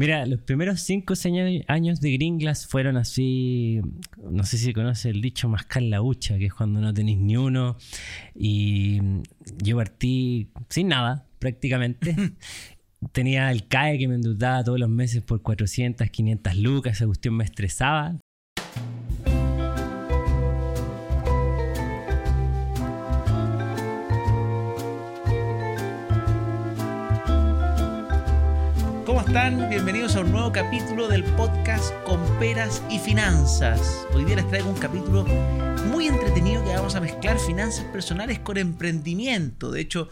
Mira, los primeros cinco años de Gringlas fueron así, no sé si conoces el dicho mascar la hucha, que es cuando no tenéis ni uno. Y yo partí sin nada, prácticamente. Tenía el CAE que me endeudaba todos los meses por 400, 500 lucas, esa cuestión me estresaba. Están? Bienvenidos a un nuevo capítulo del podcast Con Peras y Finanzas. Hoy día les traigo un capítulo muy entretenido que vamos a mezclar finanzas personales con emprendimiento. De hecho,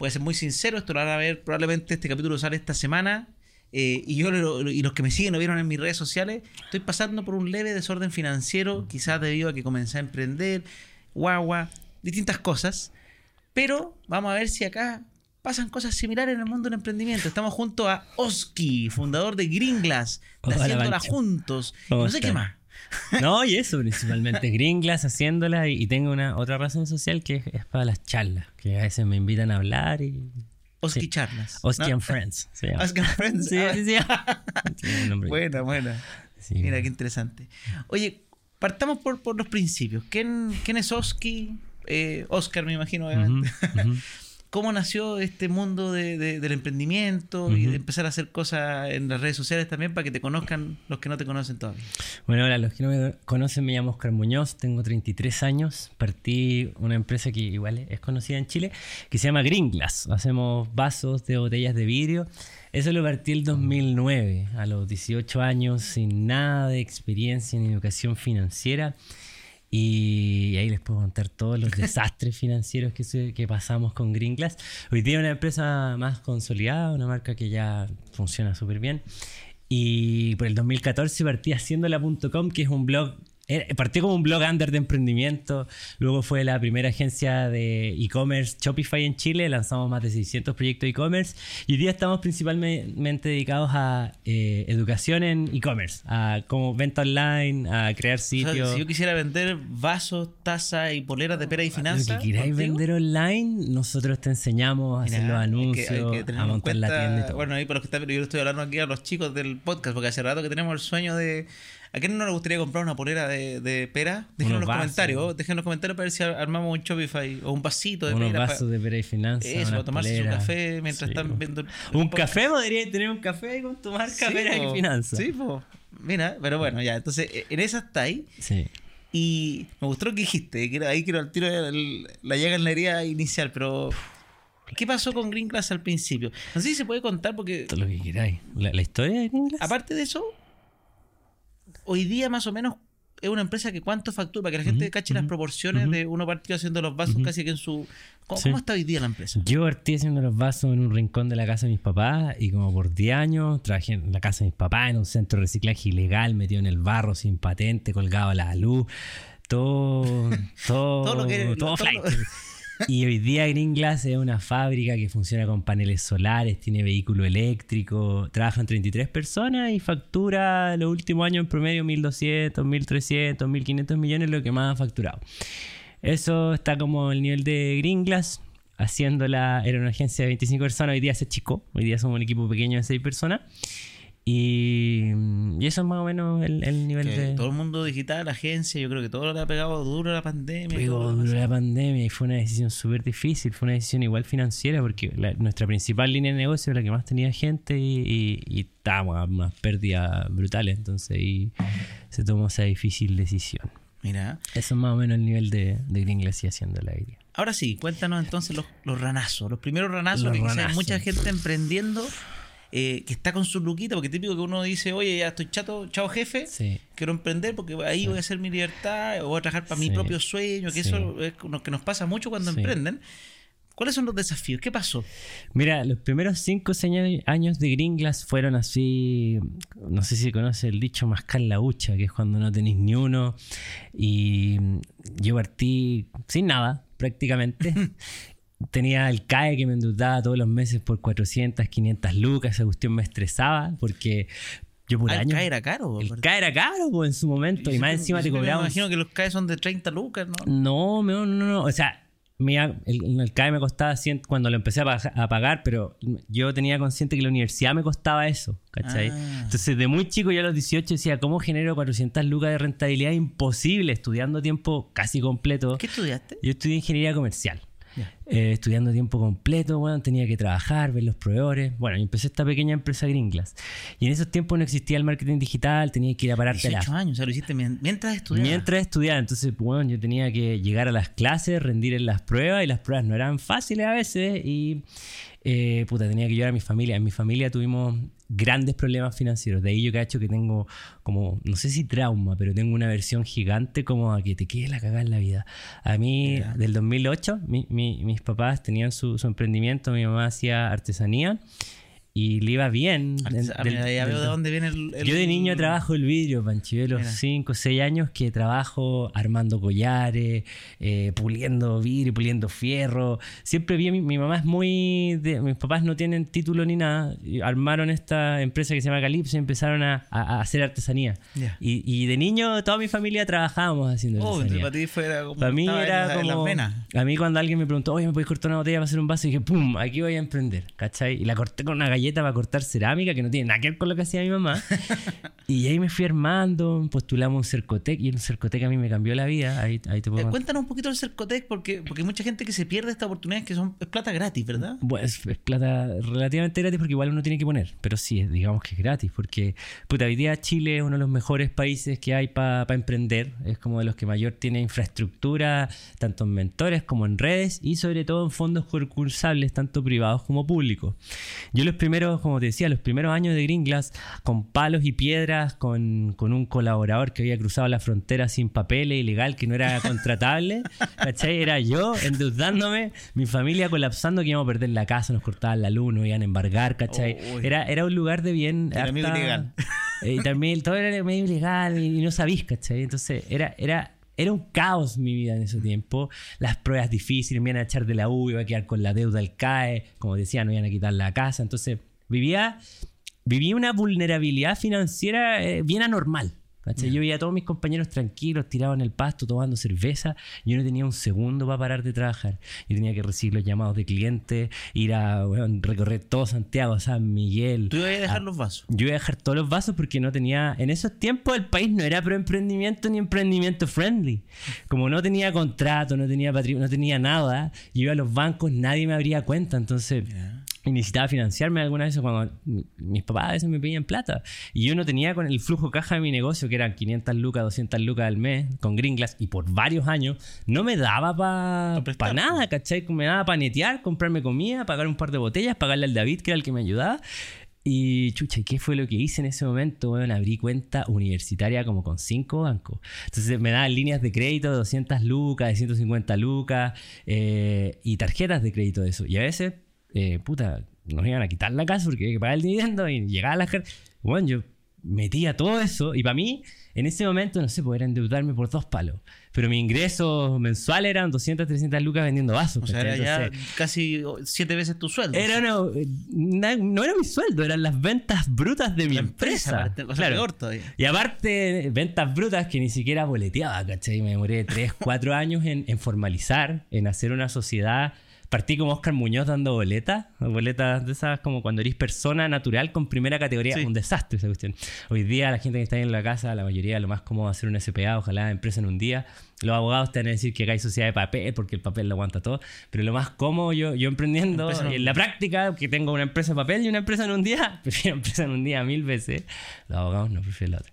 voy a ser muy sincero, esto lo van a ver probablemente este capítulo sale esta semana. eh, y yo y los que me siguen lo vieron en mis redes sociales, estoy pasando por un leve desorden financiero, quizás debido a que comencé a emprender, guagua, distintas cosas. Pero vamos a ver si acá pasan cosas similares en el mundo del emprendimiento. Estamos junto a Oski, fundador de Gringlas, de Hola, haciéndola Pancho. juntos. Y ¿Cómo no sé qué más. No, y eso principalmente, Gringlas haciéndola. Y, y tengo una otra razón social que es, es para las charlas, que a veces me invitan a hablar y. Oski Sí. Charlas. Oski ¿no? and Friends. se llama. Oski and Friends. Sí, Ah, sí, sí. Buena, buena. Sí. Mira qué interesante. Oye, partamos por, por los principios. ¿Quién, quién es Oski? Eh, Oscar, me imagino, obviamente. ¿Cómo nació este mundo de- de- del emprendimiento y Ujú. de empezar a hacer cosas en las redes sociales también para que te conozcan los que no te conocen todavía? Bueno, hola, los que no me conocen, me llamo Oscar Muñoz, tengo 33 años. Partí una empresa que igual es conocida en Chile, que se llama Gringlas. Hacemos vasos de botellas de vidrio. Eso lo partí el 2009, a los 18 años, sin nada de experiencia en educación financiera. Y ahí les puedo contar todos los desastres financieros que, pasamos con Gringlas. Hoy día una empresa más consolidada, una marca que ya funciona súper bien. Y por el 2014 partí haciéndola.com, que es un blog. Eh, Partió como un blog under de emprendimiento. Luego fue la primera agencia de e-commerce Shopify en Chile. Lanzamos más de 600 proyectos de e-commerce. Y hoy día estamos principalmente dedicados a eh, educación en e-commerce, a como venta online, a crear O sea, sitios. si yo quisiera vender vasos, tazas y poleras de pera y Lo finanzas. que queráis ¿contigo? vender online, nosotros te enseñamos a hacer Mira, los hay que- anuncios, hay que a montar la cuenta- tienda y todo. Bueno, ahí para los que están, yo estoy hablando aquí a los chicos del podcast, porque hace rato que tenemos el sueño de. ¿A quién no le gustaría comprar una polera de, de pera? Dejen en los vasos. comentarios, dejen en los comentarios para ver si armamos un Shopify o un vasito de Unos pera. vasos de pera y finanzas. Eso, para tomarse su poleras. café mientras Sí, están viendo. Un café podría tener un café con tu marca Sí, pera y finanzas. Sí, pues. Mira, pero bueno, ya. Entonces, e- en esa está ahí. Sí. Y me gustó lo que dijiste. que ahí quiero al tiro el- la llaga en la herida inicial, pero. ¿Qué pasó con Green Class al principio? No sé si se puede contar porque Todo lo que queráis. La, la historia de Gringlas. Aparte de eso, hoy día más o menos es una empresa que cuánto factura, para que la gente Ujú, cache las proporciones de uno partido haciendo los vasos casi que en su... ¿Cómo, Sí. cómo está hoy día la empresa? Yo partí haciendo los vasos en un rincón de la casa de mis papás y como por 10 años trabajé en la casa de mis papás en un centro de reciclaje ilegal, metido en el barro, sin patente, colgado a la luz. Todo, todo, Todo lo que- todo todo flight. lo- Y hoy día Green Glass es una fábrica que funciona con paneles solares, tiene vehículo eléctrico, trabajan 33 personas y factura los últimos años en promedio 1.200, 1.300, 1.500 millones, lo que más ha facturado. Eso está como el nivel de Green Glass. Haciéndola, era una agencia de 25 personas, hoy día se chico, hoy día somos un equipo pequeño de 6 personas. Y, y eso es más o menos el, el nivel Que de... Todo el mundo digital, agencia, yo creo que todo le ha pegado duro la pandemia. y Pegó lo duro la pandemia y fue una decisión súper difícil, fue una decisión igual financiera porque la- nuestra principal línea de negocio era la que más tenía gente y, y, y estábamos a unas pérdidas brutales, entonces ahí se tomó esa difícil decisión. Mira, Eso es más o menos el nivel de, de Green Glass y haciendo la idea. ahora sí, cuéntanos entonces los, los ranazos, los primeros ranazos, Los que ranazos. mucha gente emprendiendo eh, que está con su luquita, porque típico que uno dice, oye, ya estoy chato, chao jefe, Sí. quiero emprender porque ahí voy a hacer mi libertad, voy a trabajar para mi propio sueño, que eso es lo que nos pasa mucho cuando emprenden. ¿Cuáles son los desafíos? ¿Qué pasó? Mira, los primeros cinco años de Gringlas fueron así, no sé si conoces el dicho mascar la hucha, que es cuando no tenéis ni uno. Y yo partí sin nada, prácticamente. Tenía el CAE que me endeudaba todos los meses por 400, 500 lucas, esa cuestión me estresaba porque yo por Ah, el año... CAE era caro. El. CAE era caro pues, en su momento y más encima te cobraban... Me imagino que los CAE son de 30 lucas, ¿no? No, no, no, no. O sea, el, el CAE me costaba 100 cuando lo empecé a, pagar, pero yo tenía consciente que la universidad me costaba eso, ¿cachai? Ah. Entonces, de muy chico, yo a los 18 decía, ¿cómo genero 400 lucas de rentabilidad? Imposible, estudiando tiempo casi completo. ¿Qué estudiaste? Yo estudié ingeniería comercial. Eh, estudiando tiempo completo, bueno, tenía que trabajar, ver los proveedores. Bueno, y empecé esta pequeña empresa Gringlas. Y en esos tiempos no existía el marketing digital, tenía que ir a pararte 18 años, o sea, lo hiciste mientras estudiaba. Mientras estudiaba, entonces, bueno, yo tenía que llegar a las clases, rendir en las pruebas, y las pruebas no eran fáciles a veces, y eh, puta, tenía que ayudar a mi familia. En mi familia tuvimos grandes problemas financieros. De ahí yo hecho que tengo como, no sé si trauma, pero tengo una versión gigante como a que te quede la cagada en la vida. A mí, del 2008, mis papás tenían su, su emprendimiento, mi mamá hacía artesanía y le iba bien. ya veo de dónde viene el, Yo de niño trabajo el vidrio, Pancho. Yo los 5 o 6 años que trabajo armando collares, eh, puliendo vidrio, puliendo fierro. Siempre vi, mi, mi mamá es muy... mis papás no tienen título ni nada. armaron esta empresa que se llama Calypso y empezaron a, hacer artesanía. Y, y, de niño toda mi familia trabajábamos haciendo oh, artesanía. para ti fue como... Para mí era como... A mí cuando alguien me preguntó, oye, ¿me puedes cortar una botella para hacer un vaso? Y dije, ¡pum! Aquí voy a emprender, ¿cachai? Y la corté con una galleta para cortar cerámica que no tiene nada que ver con lo que hacía mi mamá. y ahí me fui armando, postulamos un Cercotec y un Cercotec a mí me cambió la vida. Ahí, ahí te puedo eh, cuéntanos un poquito del Cercotec porque, porque hay mucha gente que se pierde esta oportunidad que son, es plata gratis, ¿verdad? Bueno, es, plata relativamente gratis porque igual uno tiene que poner, pero sí, digamos que es gratis porque, puta, hoy día Chile es uno de los mejores países que hay para emprender, es como de los que mayor tiene infraestructura, tanto en mentores como en redes y sobre todo en fondos concursables, tanto privados como públicos. Yo los primeros, como te decía, los primeros años de Green Glass, con palos y piedras, con, un colaborador que había cruzado la frontera sin papeles, ilegal, que no era contratable, ¿cachai? Era yo endeudándome, mi familia colapsando, que íbamos a perder la casa, nos cortaban la luz, nos iban a embargar, ¿cachai? era, era un lugar de bien... Era medio ilegal. Eh, y también todo era medio ilegal y, no sabís, ¿cachai? Entonces era... era era un caos mi vida en ese tiempo. Las pruebas difíciles, me iban a echar de la U, iba a quedar con la deuda al CAE, como decía, no iban a quitar la casa. Entonces, vivía, vivía una vulnerabilidad financiera eh, bien anormal. Yo veía a todos mis compañeros tranquilos, tirados en el pasto, tomando cerveza. Yo no tenía un segundo para parar de trabajar. Yo tenía que recibir los llamados de clientes, ir a recorrer todo Santiago, San Miguel. ¿Tú ibas a dejar los vasos? Yo iba a dejar todos los vasos porque no tenía. En esos tiempos el país no era pro emprendimiento ni emprendimiento friendly. Como no tenía contrato, no tenía patrimonio, no tenía nada, yo iba a los bancos, nadie me abría cuenta. Entonces y necesitaba financiarme algunas veces cuando mis papás a veces me pedían plata. Y yo no tenía con el flujo caja de mi negocio, que eran 500 lucas, 200 lucas al mes, con Gringlas, y por varios años, no me daba para nada, ¿cachai? Me daba para netear, comprarme comida, pagar un par de botellas, pagarle al David, que era el que me ayudaba. Y chucha, ¿y qué fue lo que hice en ese momento? Bueno, abrí cuenta universitaria como con cinco bancos. Entonces me daban líneas de crédito de 200 lucas, de 150 lucas eh, y tarjetas de crédito de eso. Y a veces eh, puta, nos iban a quitar la casa porque había que pagar el dividendo y llegaba a la Bueno, yo metía todo eso y para mí, en ese momento, no sé, poder endeudarme por dos palos. Pero mi ingreso mensual eran 200, 300 lucas vendiendo vasos. O sea, era ya casi siete veces tu sueldo. Era no, no, era mi sueldo, eran las ventas brutas de mi empresa. o sea, peor todavía. Y aparte, ventas brutas que ni siquiera boleteaba, ¿cachai? Me demoré 3, 4 años en, en formalizar, en hacer una sociedad partí como Oscar Muñoz dando boletas, boletas de esas como cuando eres persona natural con primera categoría, un desastre esa cuestión. Hoy día la gente que está en la casa, la mayoría lo más cómodo hacer un SPA, ojalá empresa en un día. Los abogados te van a decir que hay sociedad de papel porque el papel lo aguanta todo, pero lo más cómodo yo, yo emprendiendo en, la práctica, que tengo una empresa de papel y una empresa en un día, prefiero empresa en un día mil veces. Los abogados no prefieren la otra.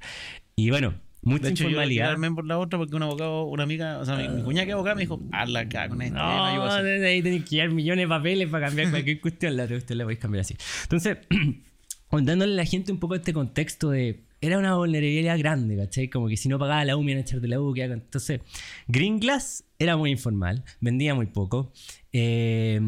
Y bueno, Mucha de hecho, informalidad. Yo por la otra porque un abogado, una amiga, o sea, mi, mi cuñada que abogada me dijo, hazla acá con esto. No, desde ahí tenés que llevar millones de papeles para cambiar cualquier cuestión. La usted la a cambiar así. Entonces, dándole a la gente un poco este contexto de. Era una vulnerabilidad grande, ¿cachai? Como que si no pagaba la U, me iban a echar de la U. Entonces, Green Glass era muy informal, vendía muy poco. Eh,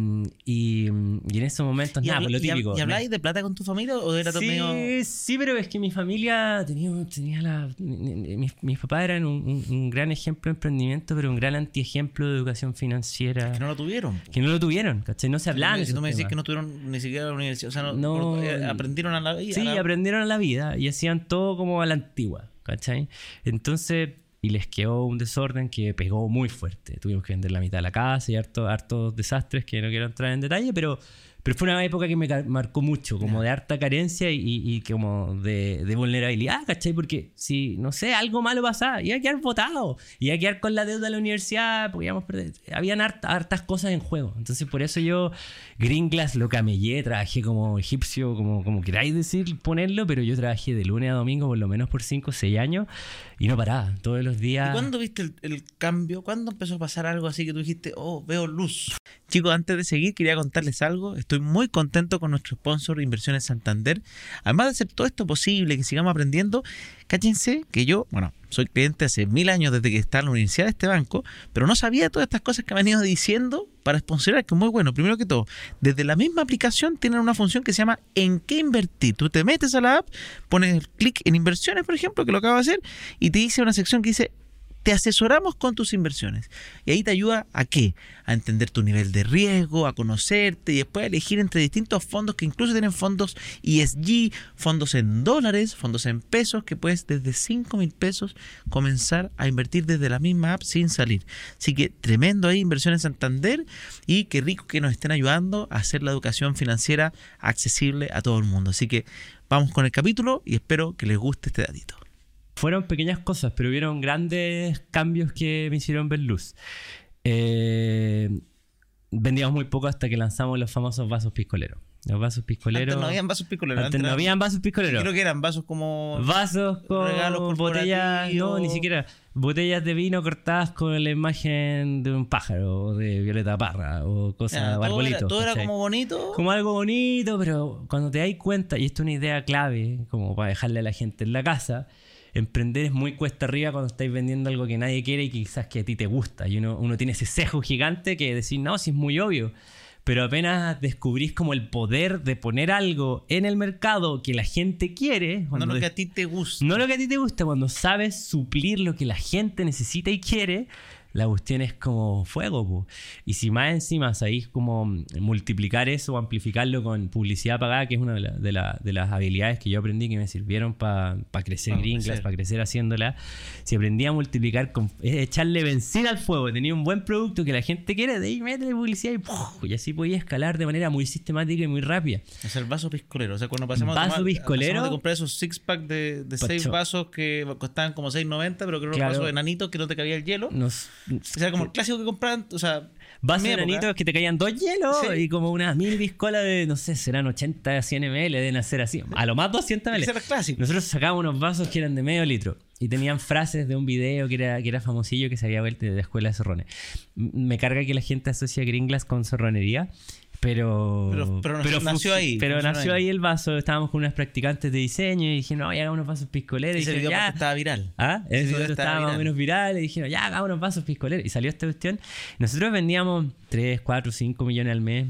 y, en esos momentos, nada, por pues, lo típico. ¿Y, habláis de plata con tu familia o era sí, medio... Sí, pero es que mi familia tenía, tenía la. Mis, papás eran un, gran ejemplo de emprendimiento, pero un gran antiejemplo de educación financiera. que no lo tuvieron. Que no lo tuvieron, ¿cachai? No se hablaban. Si tú me decís que no tuvieron ni siquiera la universidad, o sea, no, eh, aprendieron a la vida. Sí, aprendieron a la vida y hacían todo como a la antigua, ¿cachai? Entonces y les quedó un desorden que pegó muy fuerte. Tuvimos que vender la mitad de la casa y harto, hartos desastres que no quiero entrar en detalle, pero pero fue una época que me marcó mucho, como de harta carencia y, y, como de, de, vulnerabilidad, ¿cachai? Porque si, no sé, algo malo pasaba, iba a quedar votado, iba a quedar con la deuda de la universidad, podíamos perder. Habían hartas cosas en juego. Entonces, por eso yo, Green Glass lo camellé, trabajé como egipcio, como, como queráis decir, ponerlo, pero yo trabajé de lunes a domingo por lo menos por 5 o 6 años y no paraba, todos los días. ¿Y cuándo viste el, cambio? ¿Cuándo empezó a pasar algo así que tú dijiste, oh, veo luz? Chicos, antes de seguir, quería contarles algo. Estoy muy contento con nuestro sponsor Inversiones Santander. Además de hacer todo esto posible, que sigamos aprendiendo, cáchense que yo, bueno, soy cliente hace mil años desde que está en la universidad de este banco, pero no sabía todas estas cosas que me han ido diciendo para sponsorar, que es muy bueno. Primero que todo, desde la misma aplicación tienen una función que se llama ¿En qué invertir? Tú te metes a la app, pones clic en inversiones, por ejemplo, que lo acabo de hacer, y te dice una sección que dice te asesoramos con tus inversiones. Y ahí te ayuda a qué? A entender tu nivel de riesgo, a conocerte y después a elegir entre distintos fondos que incluso tienen fondos ESG, fondos en dólares, fondos en pesos, que puedes desde 5 mil pesos comenzar a invertir desde la misma app sin salir. Así que tremendo ahí, inversiones Santander y qué rico que nos estén ayudando a hacer la educación financiera accesible a todo el mundo. Así que vamos con el capítulo y espero que les guste este datito. Fueron pequeñas cosas, pero hubieron grandes cambios que me hicieron ver luz. Eh, vendíamos muy poco hasta que lanzamos los famosos vasos piscoleros. Los vasos piscoleros. Antes no habían vasos piscoleros. Antes, no habían vasos piscoleros. Creo que eran vasos como. Vasos con regalos botellas. No, ni siquiera. Botellas de vino cortadas con la imagen de un pájaro o de Violeta Parra o cosas, todo Era, todo era como bonito. Como algo bonito, pero cuando te das cuenta, y esto es una idea clave, como para dejarle a la gente en la casa emprender es muy cuesta arriba cuando estáis vendiendo algo que nadie quiere y quizás que a ti te gusta. Y uno, uno tiene ese cejo gigante que decir, no, si es muy obvio. Pero apenas descubrís como el poder de poner algo en el mercado que la gente quiere. No lo que a ti te gusta. No lo que a ti te gusta, cuando sabes suplir lo que la gente necesita y quiere, la cuestión es como fuego. Y si más encima sabéis como multiplicar eso o amplificarlo con publicidad pagada, que es una de, las habilidades que yo aprendí que me sirvieron para crecer Gringlas, para crecer haciéndola, si aprendí a multiplicar, con, echarle benzina al fuego, tenía un buen producto que la gente quiere, de ahí métele publicidad y, y así podía escalar de manera muy sistemática y muy rápida. Es el vaso piscolero. O sea, cuando pasamos vaso piscolero, de comprar esos six pack de, de seis vasos que costaban como 6.90, pero que eran claro, vasos enanitos que no te cabía el hielo. Nos, o sea, como el clásico que compraban, o sea... Vasos enanitos que te caían dos hielos y como unas mil biscolas de, no sé, serán 80, 100 ml, deben hacer así. A lo más 200 ml. Nosotros sacábamos unos vasos que eran de medio litro y tenían frases de un video que era, que era famosillo que se había vuelto de la escuela de zorrones. Me carga que la gente asocia gringlas con zorronería pero, pero, nació ahí. Pero nació ahí. el vaso. Estábamos con unas practicantes de diseño y dijeron, no, ya hagamos unos vasos piscoleros. Ese y video ya. estaba viral. ¿Ah? Ese, video estaba, más o menos viral. Y dijeron, ya hagamos unos vasos piscoleros. Y salió esta cuestión. Nosotros vendíamos 3, 4, 5 millones al mes.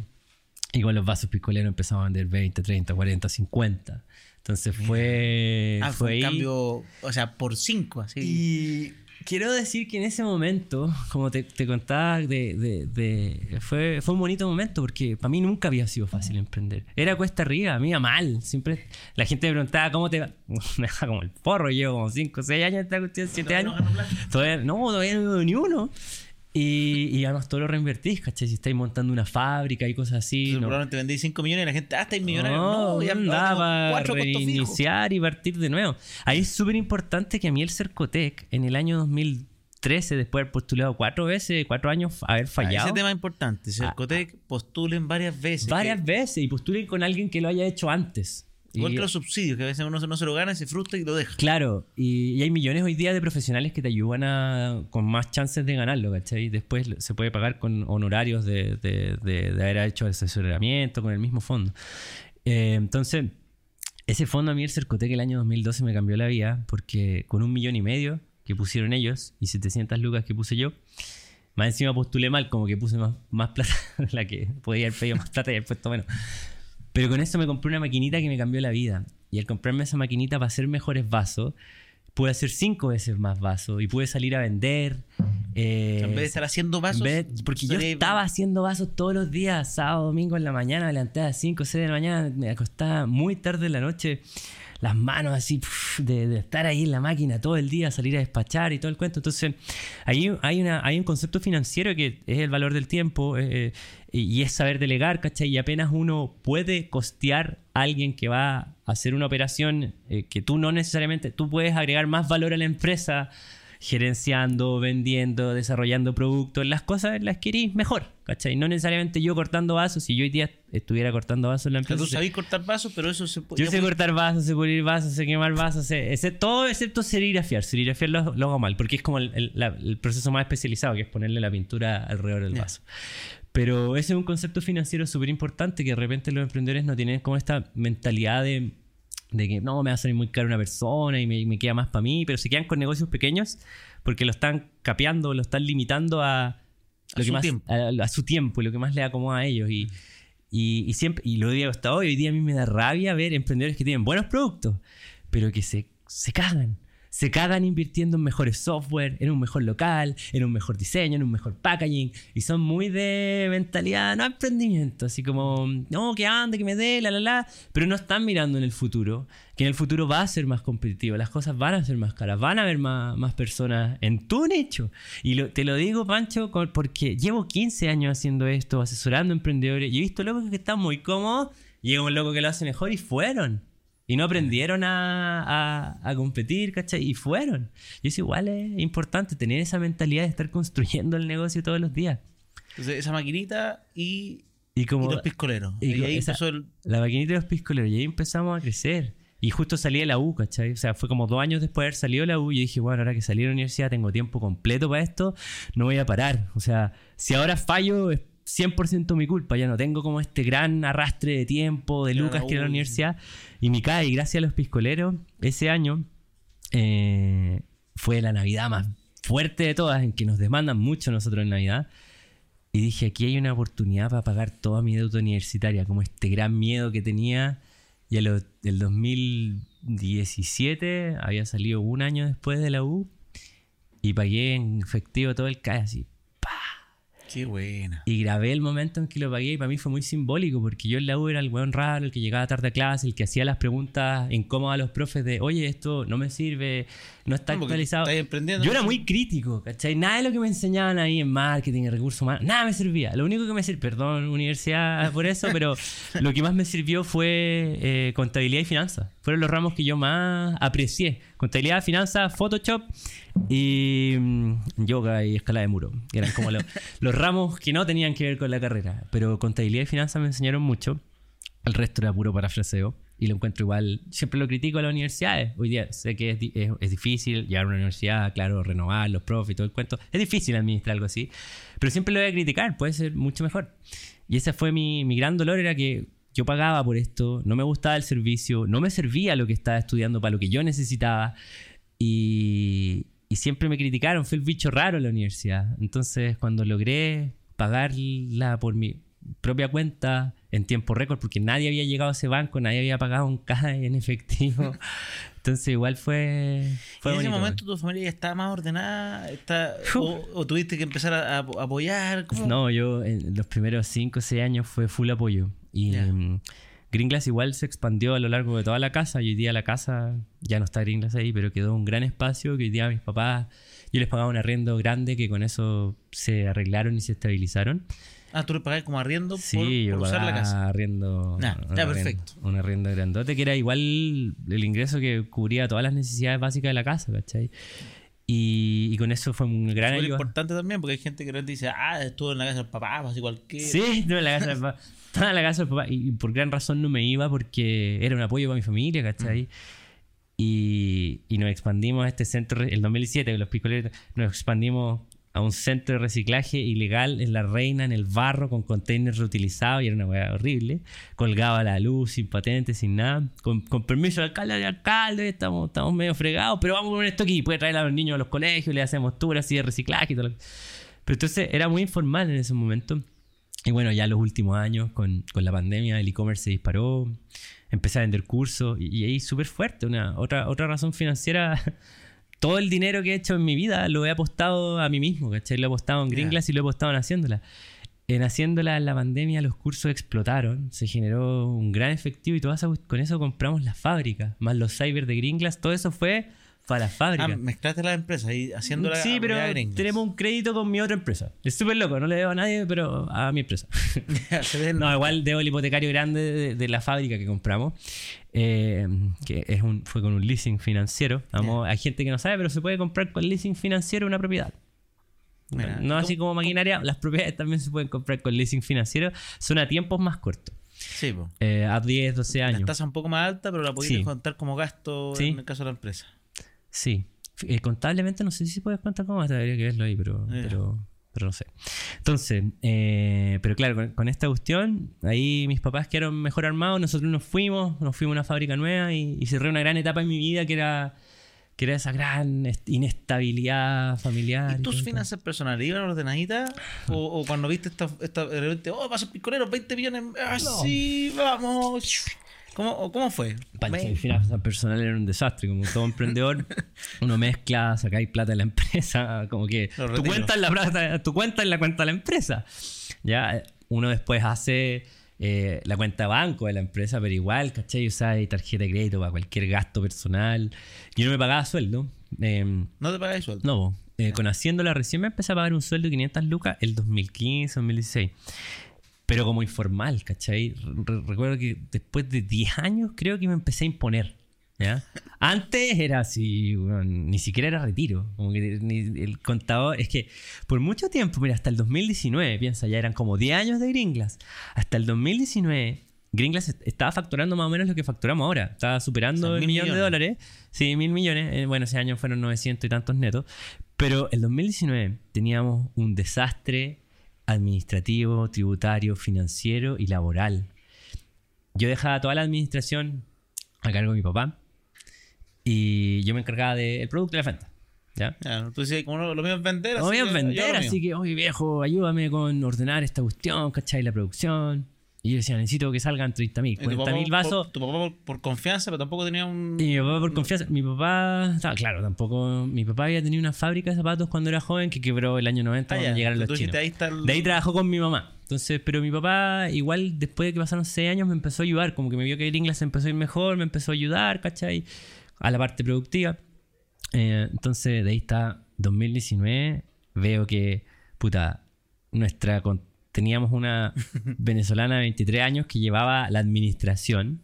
Y con los vasos piscoleros empezamos a vender 20, 30, 40, 50. Entonces fue. Ah, fue, un cambio, o sea, por 5, así. Y quiero decir que en ese momento, como te, contaba, de, fue, fue un bonito momento porque para mí nunca había sido fácil emprender. Era cuesta arriba, a mí iba mal. Siempre la gente me preguntaba cómo te va. Me deja como el porro, llevo como 5 o 6 años esta cuestión, 7 años. todavía, no, todavía no veo ni uno. Y, y, además todo lo reinvertís, ¿cachai? Si estáis montando una fábrica y cosas así. no. Probablemente vendéis 5 millones y la gente, ah, estáis millonario. No, ya andaba reiniciar y partir de nuevo. Ahí es súper importante que a mí el Cercotec en el año 2013, después de haber postulado cuatro veces, cuatro años, haber ah, fallado. ese tema es importante. Cercotec ah, postulen varias veces. Varias veces y postulen con alguien que lo haya hecho antes. Igual que los subsidios, que a veces uno no se lo gana, se frustra y lo deja. Claro, y, hay millones hoy día de profesionales que te ayudan a, con más chances de ganarlo, ¿cachai? Después se puede pagar con honorarios de, de, haber hecho asesoramiento con el mismo fondo. Eh, entonces, ese fondo a mí, el Cercotec, el año 2012 me cambió la vida porque con un millón y medio que pusieron ellos y 700 lucas que puse yo, más encima postulé mal, como que puse más, más plata, la que podía haber pedido más plata y haber puesto menos. Pero con eso me compré una maquinita que me cambió la vida. Y al comprarme esa maquinita para hacer mejores vasos, pude hacer cinco veces más vasos y pude salir a vender. Eh, en vez de estar haciendo vasos. porque yo estaba haciendo vasos todos los días, sábado, domingo en la mañana, me levanté a las 5 o 6 de la mañana, me acostaba muy tarde en la noche, las manos así de, estar ahí en la máquina todo el día, salir a despachar y todo el cuento. Entonces, ahí hay, una, hay un concepto financiero que es el valor del tiempo eh, y es saber delegar, ¿cachai? Y apenas uno puede costear a alguien que va a hacer una operación eh, que tú no necesariamente, tú puedes agregar más valor a la empresa gerenciando, vendiendo, desarrollando productos, las cosas las querís mejor, ¿cachai? No necesariamente yo cortando vasos, si yo hoy día estuviera cortando vasos en la empresa. tú sabés cortar vasos, pero eso se puede. Yo sé cortar vasos, sé pulir vasos, sé quemar vasos, sé, todo excepto serigrafiar. Serigrafiar lo, lo hago mal, porque es como el, proceso más especializado, que es ponerle la pintura alrededor del vaso. Pero ese es un concepto financiero súper importante que de repente los emprendedores no tienen como esta mentalidad de de que no, me va a salir muy caro una persona y me, queda más para mí, pero se quedan con negocios pequeños porque lo están capeando, lo están limitando a, lo que más, A, su tiempo y lo que más le acomoda a ellos. Y, y, siempre, y lo digo hasta hoy, hoy día a mí me da rabia ver emprendedores que tienen buenos productos, pero que se, se cagan se cagan invirtiendo en mejores software, en un mejor local, en un mejor diseño, en un mejor packaging. Y son muy de mentalidad, no emprendimiento, así como, no, que ande, que me dé, la, la, la. Pero no están mirando en el futuro, que en el futuro va a ser más competitivo, las cosas van a ser más caras, van a haber más, personas en tu nicho. Y te lo digo, Pancho, porque llevo 15 años haciendo esto, asesorando emprendedores, y he visto locos que están muy cómodos, llega un loco que lo hace mejor y fueron. Y no aprendieron a, a, competir, ¿cachai? Y fueron. Y eso igual es importante, tener esa mentalidad de estar construyendo el negocio todos los días. Entonces, esa maquinita y, y, como, los piscoleros. Y, ahí empezó La maquinita y los piscoleros. Y ahí empezamos a crecer. Y justo salí de la U, ¿cachai? O sea, fue como dos años después de haber salido de la U. Y dije, bueno, ahora que salí de la universidad tengo tiempo completo para esto, no voy a parar. O sea, si ahora fallo, 100% mi culpa, ya no tengo como este gran arrastre de tiempo de Lucas que era la universidad. Y mi cae, gracias a los piscoleros, ese año eh, fue la Navidad más fuerte de todas, en que nos demandan mucho nosotros en Navidad. Y dije, aquí hay una oportunidad para pagar toda mi deuda universitaria, como este gran miedo que tenía. Y el 2017 había salido un año después de la U y pagué en efectivo todo el CAE así. Qué buena. Y grabé el momento en que lo pagué y para mí fue muy simbólico porque yo en la U era el weón raro, el que llegaba tarde a clase, el que hacía las preguntas incómodas a los profes de, oye, esto no me sirve, no está actualizado. Yo era muy crítico, ¿cachai? Nada de lo que me enseñaban ahí en marketing, en recursos humanos, nada me servía. Lo único que me sirvió, perdón, universidad por eso, pero lo que más me sirvió fue eh, contabilidad y finanzas. Fueron los ramos que yo más aprecié. Contabilidad, finanzas, Photoshop y mm, yoga y escala de muro. Eran como los, los ramos que no tenían que ver con la carrera. Pero contabilidad y finanzas me enseñaron mucho. El resto era puro parafraseo y lo encuentro igual. Siempre lo critico a las universidades. Hoy día sé que es, es, difícil llegar a una universidad, claro, renovar los profes y todo el cuento. Es difícil administrar algo así, pero siempre lo voy a criticar, puede ser mucho mejor. Y ese fue mi, mi gran dolor, era que yo pagaba por esto, no me gustaba el servicio, no me servía lo que estaba estudiando para lo que yo necesitaba y, y siempre me criticaron, fue el bicho raro en la universidad. Entonces cuando logré pagarla por mi propia cuenta, en tiempo récord porque nadie había llegado a ese banco, nadie había pagado un CAE en efectivo. Entonces igual fue... fue en ese momento tu familia ya estaba más ordenada? Está, o, tuviste que empezar a, apoyar? No, yo en los primeros 5 o 6 años fue full apoyo. Y yeah. Glass igual se expandió a lo largo de toda la casa y hoy día la casa, ya no está Green Glass ahí, pero quedó un gran espacio que hoy día mis papás, yo les pagaba un arriendo grande que con eso se arreglaron y se estabilizaron. Ah, tú le pagabas como arriendo sí, por, usar la casa. Arriendo, ya, perfecto. Un arriendo grandote que era igual el ingreso que cubría todas las necesidades básicas de la casa, ¿cachai? Y, y, con eso fue un gran Fue importante también porque hay gente que dice, ah, estuvo en la casa del papá, así cualquier. Sí, estuvo en la casa del papá. Estaba en la casa del papá y por gran razón no me iba porque era un apoyo para mi familia, ¿cachai? Mm. Y, y, nos expandimos a este centro, el 2017, los picoleros, nos expandimos a un centro de reciclaje ilegal en La Reina, en el barro, con containers reutilizados, y era una weá horrible. Colgaba la luz, sin patente, sin nada. Con, permiso del alcalde, del alcalde, estamos, estamos medio fregados, pero vamos a poner esto aquí. Puede traer a los niños a los colegios, le hacemos tours así de reciclaje y todo. Pero entonces era muy informal en ese momento. Y bueno, ya los últimos años, con, con la pandemia, el e-commerce se disparó. Empecé a vender cursos y, y ahí súper fuerte. Una, otra, otra razón financiera todo el dinero que he hecho en mi vida lo he apostado a mí mismo, ¿cachai? Lo he apostado en Green Glass y lo he apostado en haciéndola. en haciéndola en la pandemia los cursos explotaron, se generó un gran efectivo y todo eso, con eso compramos la fábrica, más los cyber de Gringlas, todo eso fue para la fábrica. Ah, mezclaste las empresas y haciéndola Sí, pero tenemos un crédito con mi otra empresa. Es súper loco, no le debo a nadie, pero a mi empresa. No, igual debo el hipotecario grande de, de la fábrica que compramos, eh, que es un, fue con un leasing financiero. Vamos, Hay gente que no sabe, pero se puede comprar con leasing financiero una propiedad. Mira, no así ¿cómo- como maquinaria, las propiedades también se pueden comprar con leasing financiero. Son a tiempos más cortos, Sí, eh, a 10, 12 La años. tasa un poco más alta, pero la podéis Sí. contar como gasto Sí. en el caso de la empresa. Sí. Eh, contablemente no sé si se puede contar cómo, habría que verlo ahí, pero, Ya. pero, pero no sé. Entonces, eh, pero claro, con, con esta cuestión, ahí mis papás quedaron mejor armados, nosotros nos fuimos, nos fuimos a una fábrica nueva y, y cerré una gran etapa en mi vida que era, que era esa gran est- inestabilidad familiar. ¿Y tus finanzas personales iban ordenaditas? ¿O, o cuando viste esta, esta de repente, oh, paso picolero, 20 millones, ah, sí, vamos. ¿Cómo, ¿Cómo fue? Finanzas personal era un desastre, como todo emprendedor, uno mezcla, sacáis plata de la empresa, como que tu cuenta es la plata, tu cuenta es la cuenta de la empresa. Ya, uno después hace eh, la cuenta de banco de la empresa, pero igual, ¿cachai? Usáis tarjeta de crédito para cualquier gasto personal. Yo no me pagaba sueldo. em, ¿No te pagáis sueldo? no. Eh, con Haciéndola recién me empecé a pagar un sueldo de 500 lucas el 2015, 2016. Pero como informal, ¿cachai? Re- recuerdo que después de 10 años creo que me empecé a imponer. ¿ya? Antes era así, ni siquiera era retiro. Como que ni- el contador, es que por mucho tiempo, mira, hasta el 2019, piensa, ya eran como 10 años de Gringlas. Hasta el 2019, Gringlas est- estaba facturando más o menos lo que facturamos ahora. Estaba superando O sea, el mil millón de dólares. Sí, mil millones. Eh, bueno, ese año fueron 900 y tantos netos. Pero el 2019 teníamos un desastre administrativo, tributario, financiero y laboral. Yo dejaba toda la administración a cargo de mi papá y yo me encargaba del producto y la venta. ¿Ya? Ya, tú decías, como lo mío es vender. Vender, lo mío. así que, oye viejo, ayúdame con ordenar esta cuestión, ¿cachai? La producción. Y yo decía, necesito que salgan 30 mil, Y tu 40 papá mil por- vasos. Tu papá por, por confianza, pero tampoco tenía un. Y mi papá por confianza, mi papá, estaba claro, tampoco, mi papá había tenido una fábrica de zapatos cuando era joven que quebró el año 90 Ah, cuando ya. llegaron los chinos. ahí el- De ahí trabajó con mi mamá. Entonces, pero mi papá, igual después de que pasaron 6 años, me empezó a ayudar. Como que me vio que el inglés empezó a ir mejor, me empezó a ayudar, ¿cachai? A la parte productiva. Eh, entonces, de ahí está 2019. Veo que, puta, nuestra. con- Teníamos una venezolana de 23 años que llevaba la administración,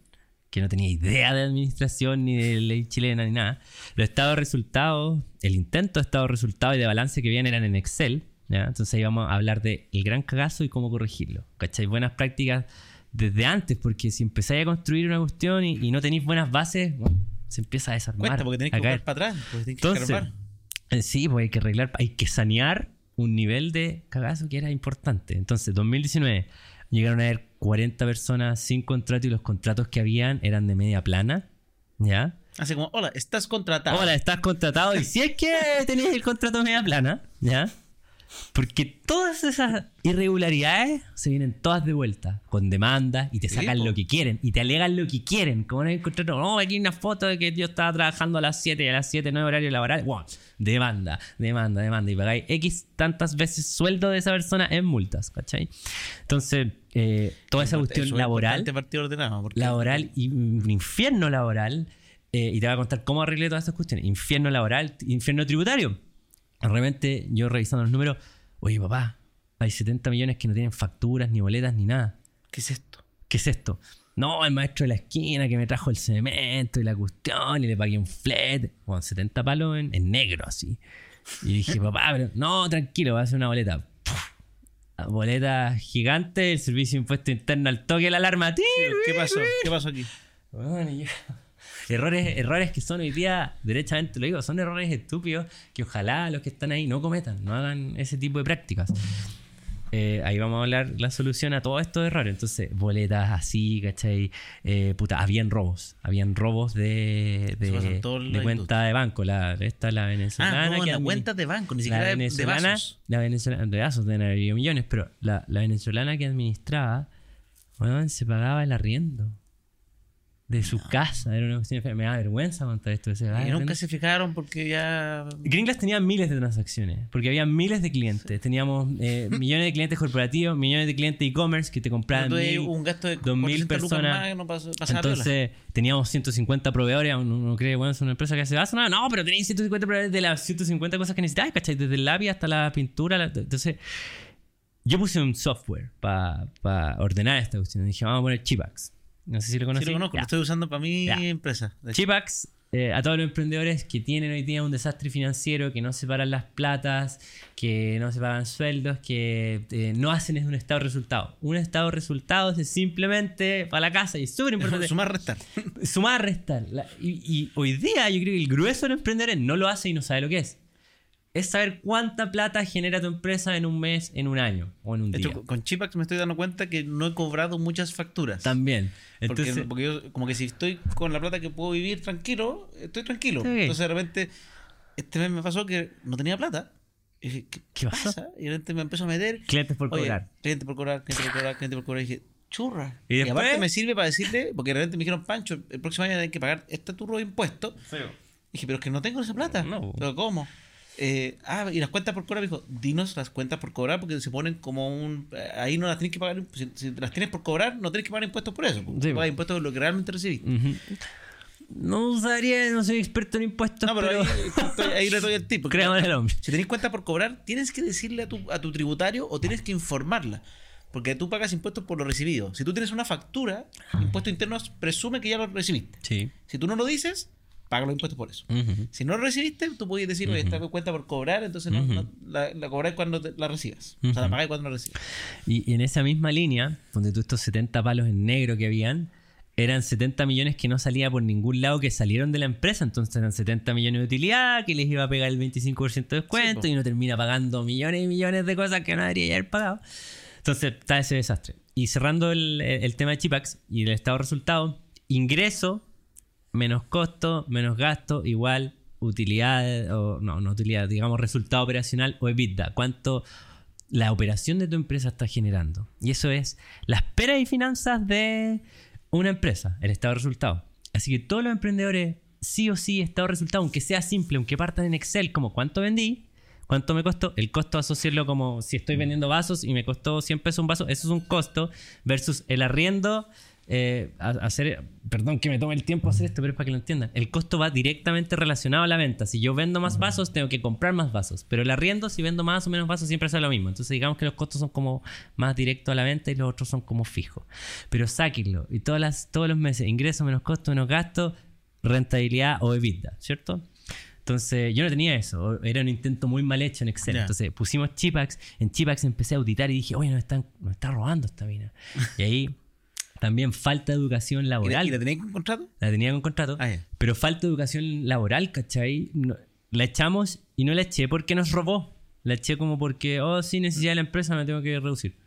que no tenía idea de administración ni de ley chilena ni nada. Los estados de resultados, el intento de estado de resultados y de balance que habían eran en Excel. ¿ya? Entonces íbamos a hablar de el gran cagazo y cómo corregirlo. ¿Cachai? Buenas prácticas desde antes, porque si empezáis a construir una cuestión y, y no tenéis buenas bases, bueno, se empieza a desarmar. Cuesta porque tenés que caer. para atrás. Porque tenés que Entonces, eh, sí, pues hay que arreglar, hay que sanear un nivel de cagazo que era importante. Entonces, 2019 llegaron a haber 40 personas sin contrato y los contratos que habían eran de media plana. ¿Ya? Así como, hola, estás contratado. Hola, estás contratado y si es que tenías el contrato de media plana, ¿ya? Porque todas esas irregularidades se vienen todas de vuelta, con demanda y te sacan lo que quieren y te alegan lo que quieren. Como en el contrato, no, aquí hay una foto de que yo estaba trabajando a las 7 y a las 7 no es horario laboral. Wow, demanda, demanda, demanda. Y pagáis X tantas veces sueldo de esa persona en multas, ¿cachai? Entonces, eh, toda esa cuestión es laboral ordenado. Laboral y un infierno laboral. eh, y te voy a contar cómo arreglé todas estas cuestiones. Infierno laboral, infierno tributario. De repente, yo revisando los números, oye papá, hay 70 millones que no tienen facturas, ni boletas, ni nada. ¿Qué es esto? ¿Qué es esto? No, el maestro de la esquina que me trajo el cemento y la cuestión y le pagué un flete. Bueno, 70 palos en, en negro, así. Y dije, papá, pero no, tranquilo, voy a hacer una boleta. Puf. Boleta gigante, el servicio de impuesto interno al toque, la alarma. ¡Tii! ¿Qué pasó? ¿Qué pasó aquí? Bueno, y yo- Errores, errores que son hoy día, derechamente lo digo, son errores estúpidos que ojalá los que están ahí no cometan, no hagan ese tipo de prácticas. Eh, ahí vamos a hablar la solución a todos estos errores. Entonces, boletas así, ¿cachai? Eh, puta, habían robos. Habían robos de, de, de la cuenta de banco. La, esta la venezolana. Ah, no, que la cuenta de banco, ni la siquiera de, de venezolana, vasos. la venezolana, de vasos deben haber millones, pero la, la venezolana que administraba, se pagaba el arriendo de su casa. Era una cuestión de- Me da vergüenza contar esto. Ese, Y nunca se fijaron porque ya. Gringlas tenía miles de transacciones, porque había miles de clientes. Teníamos eh, millones de clientes corporativos, millones de clientes e-commerce que te compraban mil, un gasto de 2000 400 lucas personas. no pasó-. Entonces teníamos 150 proveedores. Uno, uno cree, bueno, es una empresa que hace vaso. No, no, pero tenéis 150 proveedores de las 150 cosas que necesitáis, ¿cachai? Desde el lápiz hasta la pintura. la- entonces, yo puse un software para ordenar esta cuestión. Dije, vamos a poner Chipax. No sé si lo Sí, conocí. lo conozco, Ya. lo estoy usando para mi Ya. empresa. Chipax, eh, a todos los emprendedores que tienen hoy día un desastre financiero, que no separan las platas, que no se pagan sueldos, que eh, no hacen es un estado de resultado. Un estado de resultados es simplemente para la casa y es súper importante. Sumar, restar. Sumar, restar. La- y, y hoy día yo creo que el grueso de los emprendedores no lo hace y no sabe lo que es. Es saber cuánta plata genera tu empresa en un mes, en un año o en un De día. hecho, con Chipax me estoy dando cuenta que no he cobrado muchas facturas. También. Porque, Entonces, porque yo, como que si estoy con la plata que puedo vivir tranquilo, estoy tranquilo. Entonces de repente, este mes me pasó que no tenía plata. Y dije, ¿qué, ¿Qué pasa? Y de repente me empezó a meter. clientes por cobrar. Cliente por cobrar, cliente por cobrar, cliente por cobrar. Y dije, churra. ¿Y Y, después? aparte me sirve para decirle, porque de repente me dijeron, Pancho, el próximo año hay que pagar este turno de impuestos. Dije, pero es que no tengo esa plata. No. ¿Pero cómo? Eh, ah, y las cuentas por cobrar, me dijo, dinos las cuentas por cobrar porque se ponen como un... eh, Ahí no las tienes que pagar, si, si las tienes por cobrar, no tienes que pagar impuestos por eso. Sí, Sí, po. pagas impuestos por lo que realmente recibiste. No sabría, no soy experto en impuestos, No, pero, pero, Ahí, estoy- ahí le doy el tip. porque créame en el hombre. Si tenés cuenta por cobrar, tienes que decirle a tu, a tu tributario o tienes que informarla. Porque tú pagas impuestos por lo recibido. Si tú tienes una factura, impuestos internos presume que ya lo recibiste. Sí. Si tú no lo dices, paga los impuestos por eso. Si no lo recibiste, tú puedes decir, oye, esta cuenta por cobrar, entonces no, Ujú. no- la, la cobráis cuando te- la recibas. O sea, la pagáis cuando la recibas. Y, y en esa misma línea, donde tú estos 70 palos en negro que habían, eran 70 millones que no salía por ningún lado que salieron de la empresa, entonces eran 70 millones de utilidad que les iba a pegar el 25% de descuento Sí, y uno termina pagando millones y millones de cosas que no debería haber pagado. Entonces está ese desastre. Y cerrando el, el tema de Chipax y el estado de resultado, ingreso menos costo, menos gasto, igual utilidad, o no, no utilidad, digamos resultado operacional o EBITDA. ¿Cuánto la operación de tu empresa está generando? Y eso es las peras y finanzas de una empresa, el estado de resultado. Así que todos los emprendedores, sí o sí, estado de resultado, aunque sea simple, aunque partan en Excel, como cuánto vendí, ¿Cuánto me costó? El costo asociarlo como si estoy vendiendo vasos y me costó 100 pesos un vaso, eso es un costo, versus el arriendo, eh, hacer, perdón que me tome el tiempo hacer esto, pero es para que lo entiendan. El costo va directamente relacionado a la venta. Si yo vendo más vasos, tengo que comprar más vasos, pero el arriendo, si vendo más o menos vasos, siempre hace lo mismo. Entonces digamos que los costos son como más directos a la venta y los otros son como fijos. Pero sáquenlo y todas las, todos los meses, ingreso menos costo menos gasto, rentabilidad o EBITDA, ¿cierto? Entonces, yo no tenía eso. Era un intento muy mal hecho en Excel. Entonces, pusimos Chipax. En Chipax empecé a auditar y dije, oye, nos, están, nos está robando esta mina. y ahí también falta de educación ¿Y, laboral. y la tenéis con contrato? La tenía con contrato. Ah. Pero falta de educación laboral, ¿cachai? No- la echamos y no la eché porque nos robó. La eché como porque, oh, sí, necesidad de la empresa, me tengo que reducir.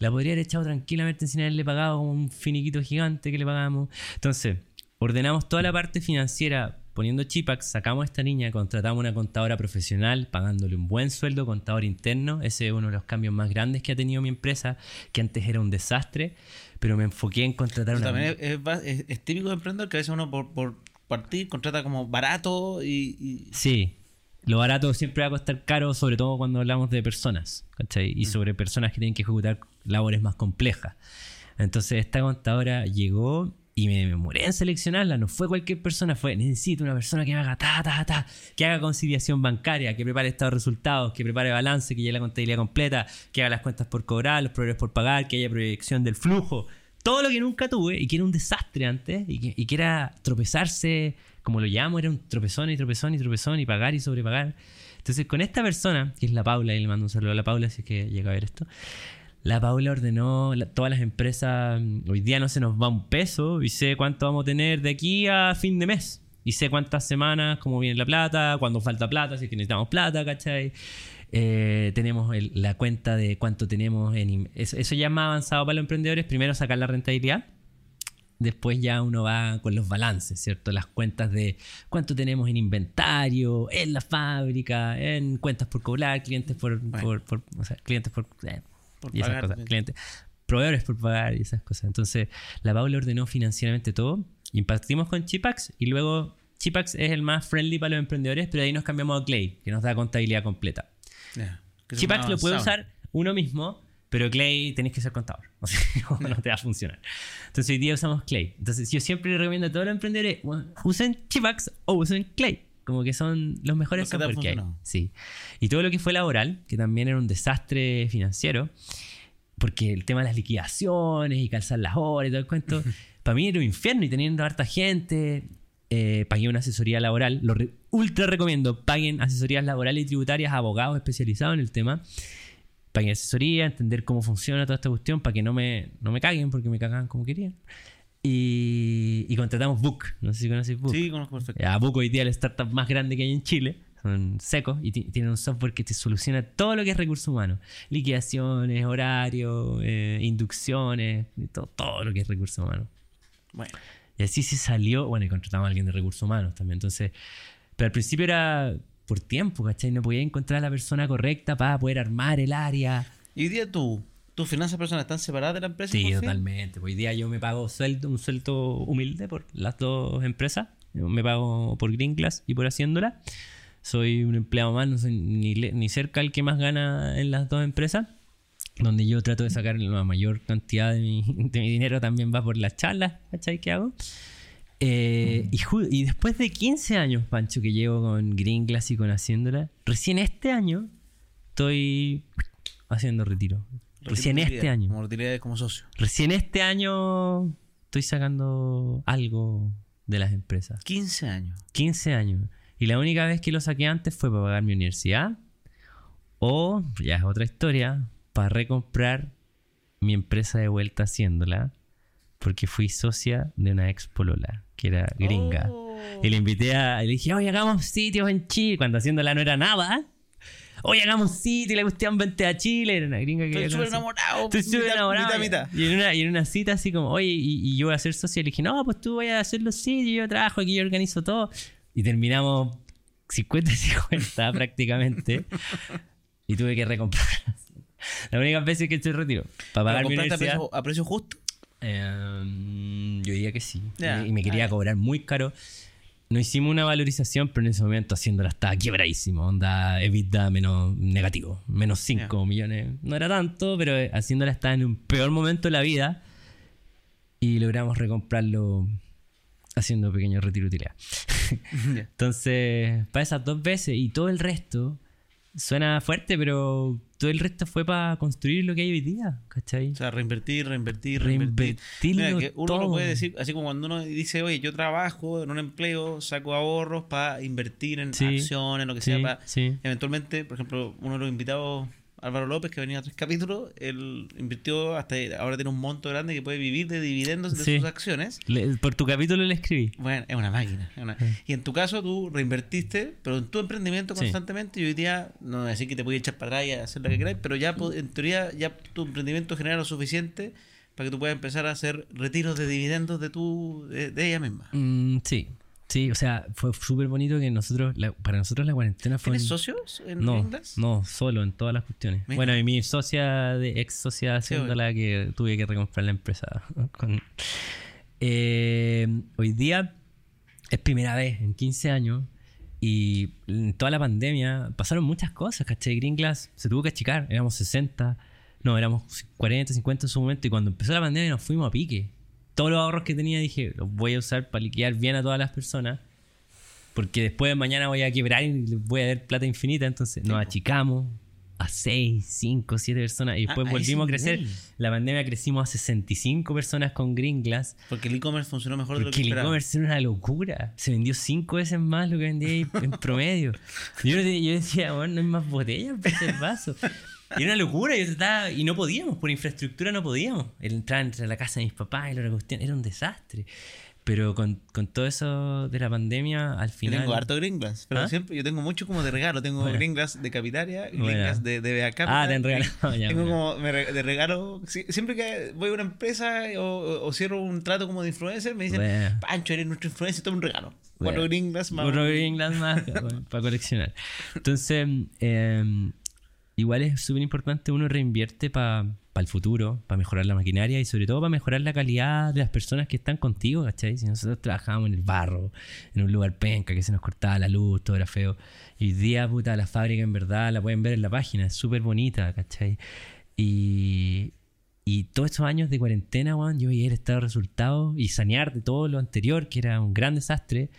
La podría haber echado tranquilamente sin haberle pagado como un finiquito gigante que le pagamos. Entonces, ordenamos toda la parte financiera poniendo Chipax, sacamos a esta niña, contratamos una contadora profesional, pagándole un buen sueldo, contador interno. Ese es uno de los cambios más grandes que ha tenido mi empresa, que antes era un desastre, pero me enfoqué en contratar una... también es, típico de emprendedor que a veces uno por, por partir contrata como barato y, y- Sí, lo barato siempre va a costar caro, sobre todo cuando hablamos de personas, ¿cachai? Y sobre personas que tienen que ejecutar labores más complejas. Entonces esta contadora llegó y me demoré en seleccionarla, no fue cualquier persona, fue necesito una persona que me haga ta, ta, ta, que haga conciliación bancaria, que prepare estado de resultados, que prepare balance, que lleve la contabilidad completa, que haga las cuentas por cobrar, los proveedores por pagar, que haya proyección del flujo. Todo lo que nunca tuve y que era un desastre antes y que, y que era tropezarse, como lo llamo, era un tropezón y tropezón y tropezón y pagar y sobrepagar. Entonces con esta persona, que es la Paula, y le mando un saludo a la Paula si es que llega a ver esto, la Paula ordenó la- todas las empresas, mm, hoy día no se nos va un peso y sé cuánto vamos a tener de aquí a fin de mes. Y sé cuántas semanas, cómo viene la plata, cuándo falta plata, si es que necesitamos plata, ¿cachai? Eh, tenemos el- la cuenta de cuánto tenemos en... Eso, eso ya es más avanzado para los emprendedores. Primero sacar la rentabilidad. Después ya uno va con los balances, ¿cierto? Las cuentas de cuánto tenemos en inventario, en la fábrica, en cuentas por cobrar, clientes por... por- por- o sea, clientes por... eh, por y esas pagar. cosas, clientes, proveedores por pagar y esas cosas. Entonces, la Paula ordenó financieramente todo Y partimos con Chipax y luego Chipax es el más friendly para los emprendedores, pero ahí nos cambiamos a Clay, que nos da contabilidad completa. Es Chipax lo puede usar uno mismo, pero Clay tenés que ser contador. O sea, no, no te va a funcionar. Entonces hoy día usamos Clay. Entonces yo siempre recomiendo a todos los emprendedores, usen Chipax o usen Clay. Como que son los mejores Los que software hay. Sí. Y todo lo que fue laboral, que también era un desastre financiero, porque el tema de las liquidaciones y calzar las horas y todo el cuento, para mí era un infierno y teniendo harta gente, eh, pagué una asesoría laboral. Lo re- ultra recomiendo, paguen asesorías laborales y tributarias a abogados especializados en el tema. Paguen asesoría, entender cómo funciona toda esta cuestión para que no me, no me caguen porque me cagan como querían. Y, y contratamos Book, no sé si conoces Book. Sí, conozco perfecto. Ya, Book hoy día es la startup más grande que hay en Chile. Son secos y ti- tienen un software que te soluciona todo lo que es recursos humanos. Liquidaciones, horarios, eh, inducciones, todo, todo lo que es recursos humanos. Bueno, Y así se salió, bueno, y contratamos a alguien de recursos humanos también. Entonces, pero al principio era por tiempo, ¿cachai? No podía encontrar a la persona correcta para poder armar el área. y hoy día tú, tus finanzas personales están separadas de la empresa. Sí, totalmente. Hoy día yo me pago sueldo, un sueldo humilde por las dos empresas. Yo Me pago por Green Glass y por Haciéndola. Soy un empleado más, no soy ni, ni cerca el que más gana en las dos empresas. Donde yo trato de sacar la mayor cantidad de mi, de mi dinero también va por las charlas, ¿cachai? que hago. Eh, y, ju- y después de 15 años, Pancho, que llevo con Green Glass y con Haciéndola, recién este año estoy haciendo retiro. Recién este año. Como utilidades como socio. Recién este año estoy sacando algo de las empresas. 15 años. 15 años. Y la única vez que lo saqué antes fue para pagar mi universidad. O, ya es otra historia, para recomprar mi empresa de vuelta haciéndola. Porque fui socia de una ex polola, que era gringa. Oh. Y le invité a. Le dije, oye, hagamos sitios en Chile. Cuando haciéndola no era nada. Oye, hagamos sitio. Y la cuestión, vente a Chile. Era una gringa que Estoy súper enamorado. Estoy súper enamorado. Mitad, mitad. Y en, una, y en una cita así como, oye, y, y yo voy a ser socio. Le dije, no, pues tú vayas a hacer los sitios, yo trabajo aquí, yo organizo todo. Y terminamos 50-50 prácticamente. Y tuve que recomprar. La única vez que estoy retiro. Para pagar ¿Lo mi compraste a precio, a precio justo? Eh, yo diría que sí. Y me quería cobrar muy caro. No hicimos una valorización, pero en ese momento haciéndola estaba quebradísimo. Onda EBITDA menos negativo, menos 5 millones. No era tanto, pero eh, haciéndola estaba en un peor momento de la vida. Y logramos recomprarlo haciendo pequeños retiro de utilidad. Entonces, para esas dos veces y todo el resto, suena fuerte, pero todo el resto fue para construir lo que hay hoy día, ¿cachai? O sea, reinvertir, reinvertir, reinvertir. Mira, que uno lo todo. puede decir, así como cuando uno dice, oye, yo trabajo en un empleo, saco ahorros para invertir en Sí, acciones, lo que sí, sea, para sí. eventualmente, por ejemplo, uno de los invitados, Álvaro López, que venía a tres capítulos, él invirtió hasta ahora tiene un monto grande que puede vivir de dividendos de Sí. sus acciones. Le- por tu capítulo le escribí. Bueno, es una máquina. es una- Y en tu caso tú reinvertiste, pero en tu emprendimiento Sí. constantemente y hoy día, no decir que te puedes echar para atrás y hacer lo que queráis, pero ya en teoría ya tu emprendimiento genera lo suficiente para que tú puedas empezar a hacer retiros de dividendos de tu de, de ella misma. Mm, sí, sí, o sea, fue súper bonito que nosotros, la- para nosotros la cuarentena fue... ¿Tienes un- socios en No, no, solo en todas las cuestiones. Mira. Bueno, y mi socia, de ex socia Sí, haciéndola que tuve que recomprar la empresa. con- Eh, hoy día es primera vez en 15 años y en toda la pandemia pasaron muchas cosas, ¿cachai? Green Glass se tuvo que achicar, éramos 60, no, éramos 40, 50 en su momento y cuando empezó la pandemia nos fuimos a pique. Todos los ahorros que tenía dije, los voy a usar para liquidar bien a todas las personas. Porque después de mañana voy a quebrar y les voy a dar plata infinita. Entonces nos achicamos a 6, 5, 7 personas. Y después Ah, a volvimos a crecer. nivel. La pandemia crecimos a 65 personas con Green Glass. Porque el e-commerce funcionó mejor de lo Porque que el e-commerce era una locura. Se vendió 5 veces más lo que vendía en promedio. Yo, yo decía, bueno, no hay más botellas para hacer vaso. Y era una locura. Yo trataba, y no podíamos, por infraestructura no podíamos. El entrar entre la casa de mis papás y la cuestión era un desastre. Pero con, con todo eso de la pandemia, al Yo final. tengo harto Green Glass, pero ¿Ah? siempre yo tengo mucho como de regalo. Tengo Bueno. Green Glass de Capitaria, Green Bueno. De, de BA Capital. Ah, te han regalado, ya, Tengo bueno. como me re- de regalo. si- Siempre que voy a una empresa o, o- cierro un trato como de influencer, me dicen. Pancho, eres nuestro influencer, toma un regalo. Cuatro Green Glass más. Otro Green Glass más para coleccionar. Entonces, eh, igual es súper importante uno reinvierte para el futuro, para mejorar la maquinaria y sobre todo para mejorar la calidad de las personas que están contigo, ¿cachai? Si nosotros trabajábamos en el barro, en un lugar penca, que se nos cortaba la luz, todo era feo. Y día, puta, la fábrica en verdad la pueden ver en la página, es súper bonita, ¿cachai? Y, y todos estos años de cuarentena, weón, yo veía el estado de resultados y sanear de todo lo anterior, que era un gran desastre.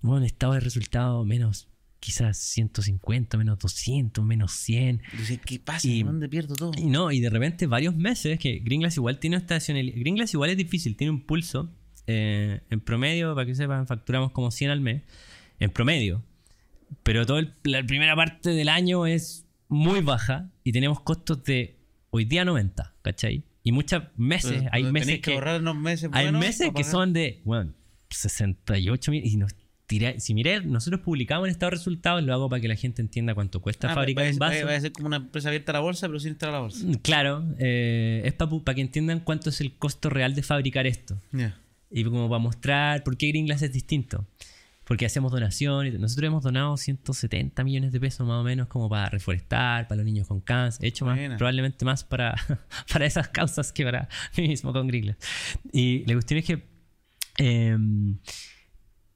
Bueno, estado de resultados menos quizás 150, menos 200, menos 100. Dice, ¿qué pasa? Y, ¿Dónde pierdo todo? Y no, y de repente varios meses, que Gringlas igual tiene estacionalidad. Gringlas igual es difícil, tiene un pulso. Eh, en promedio, para que sepan, facturamos como 100 al mes. En promedio. Pero toda la primera parte del año es muy baja y tenemos costos de hoy día 90, ¿cachai? Y muchos meses, hay meses que, unos meses Hay meses que son de, bueno, 68 mil y nos si miré, nosotros publicamos el estado de resultados, lo hago para que la gente entienda cuánto cuesta ah, fabricar un vaso. Va a ser como una empresa abierta a la bolsa, pero sin estar a la bolsa. Mm, claro, eh, es para que entiendan cuánto es el costo real de fabricar esto. Y como para mostrar por qué Green es distinto. Porque hacemos donaciones. Nosotros hemos donado 170 millones de pesos más o menos como para reforestar, para los niños con cáncer. He hecho más, probablemente más para, para esas causas que para mí mismo con Green Y la cuestión es que... Em,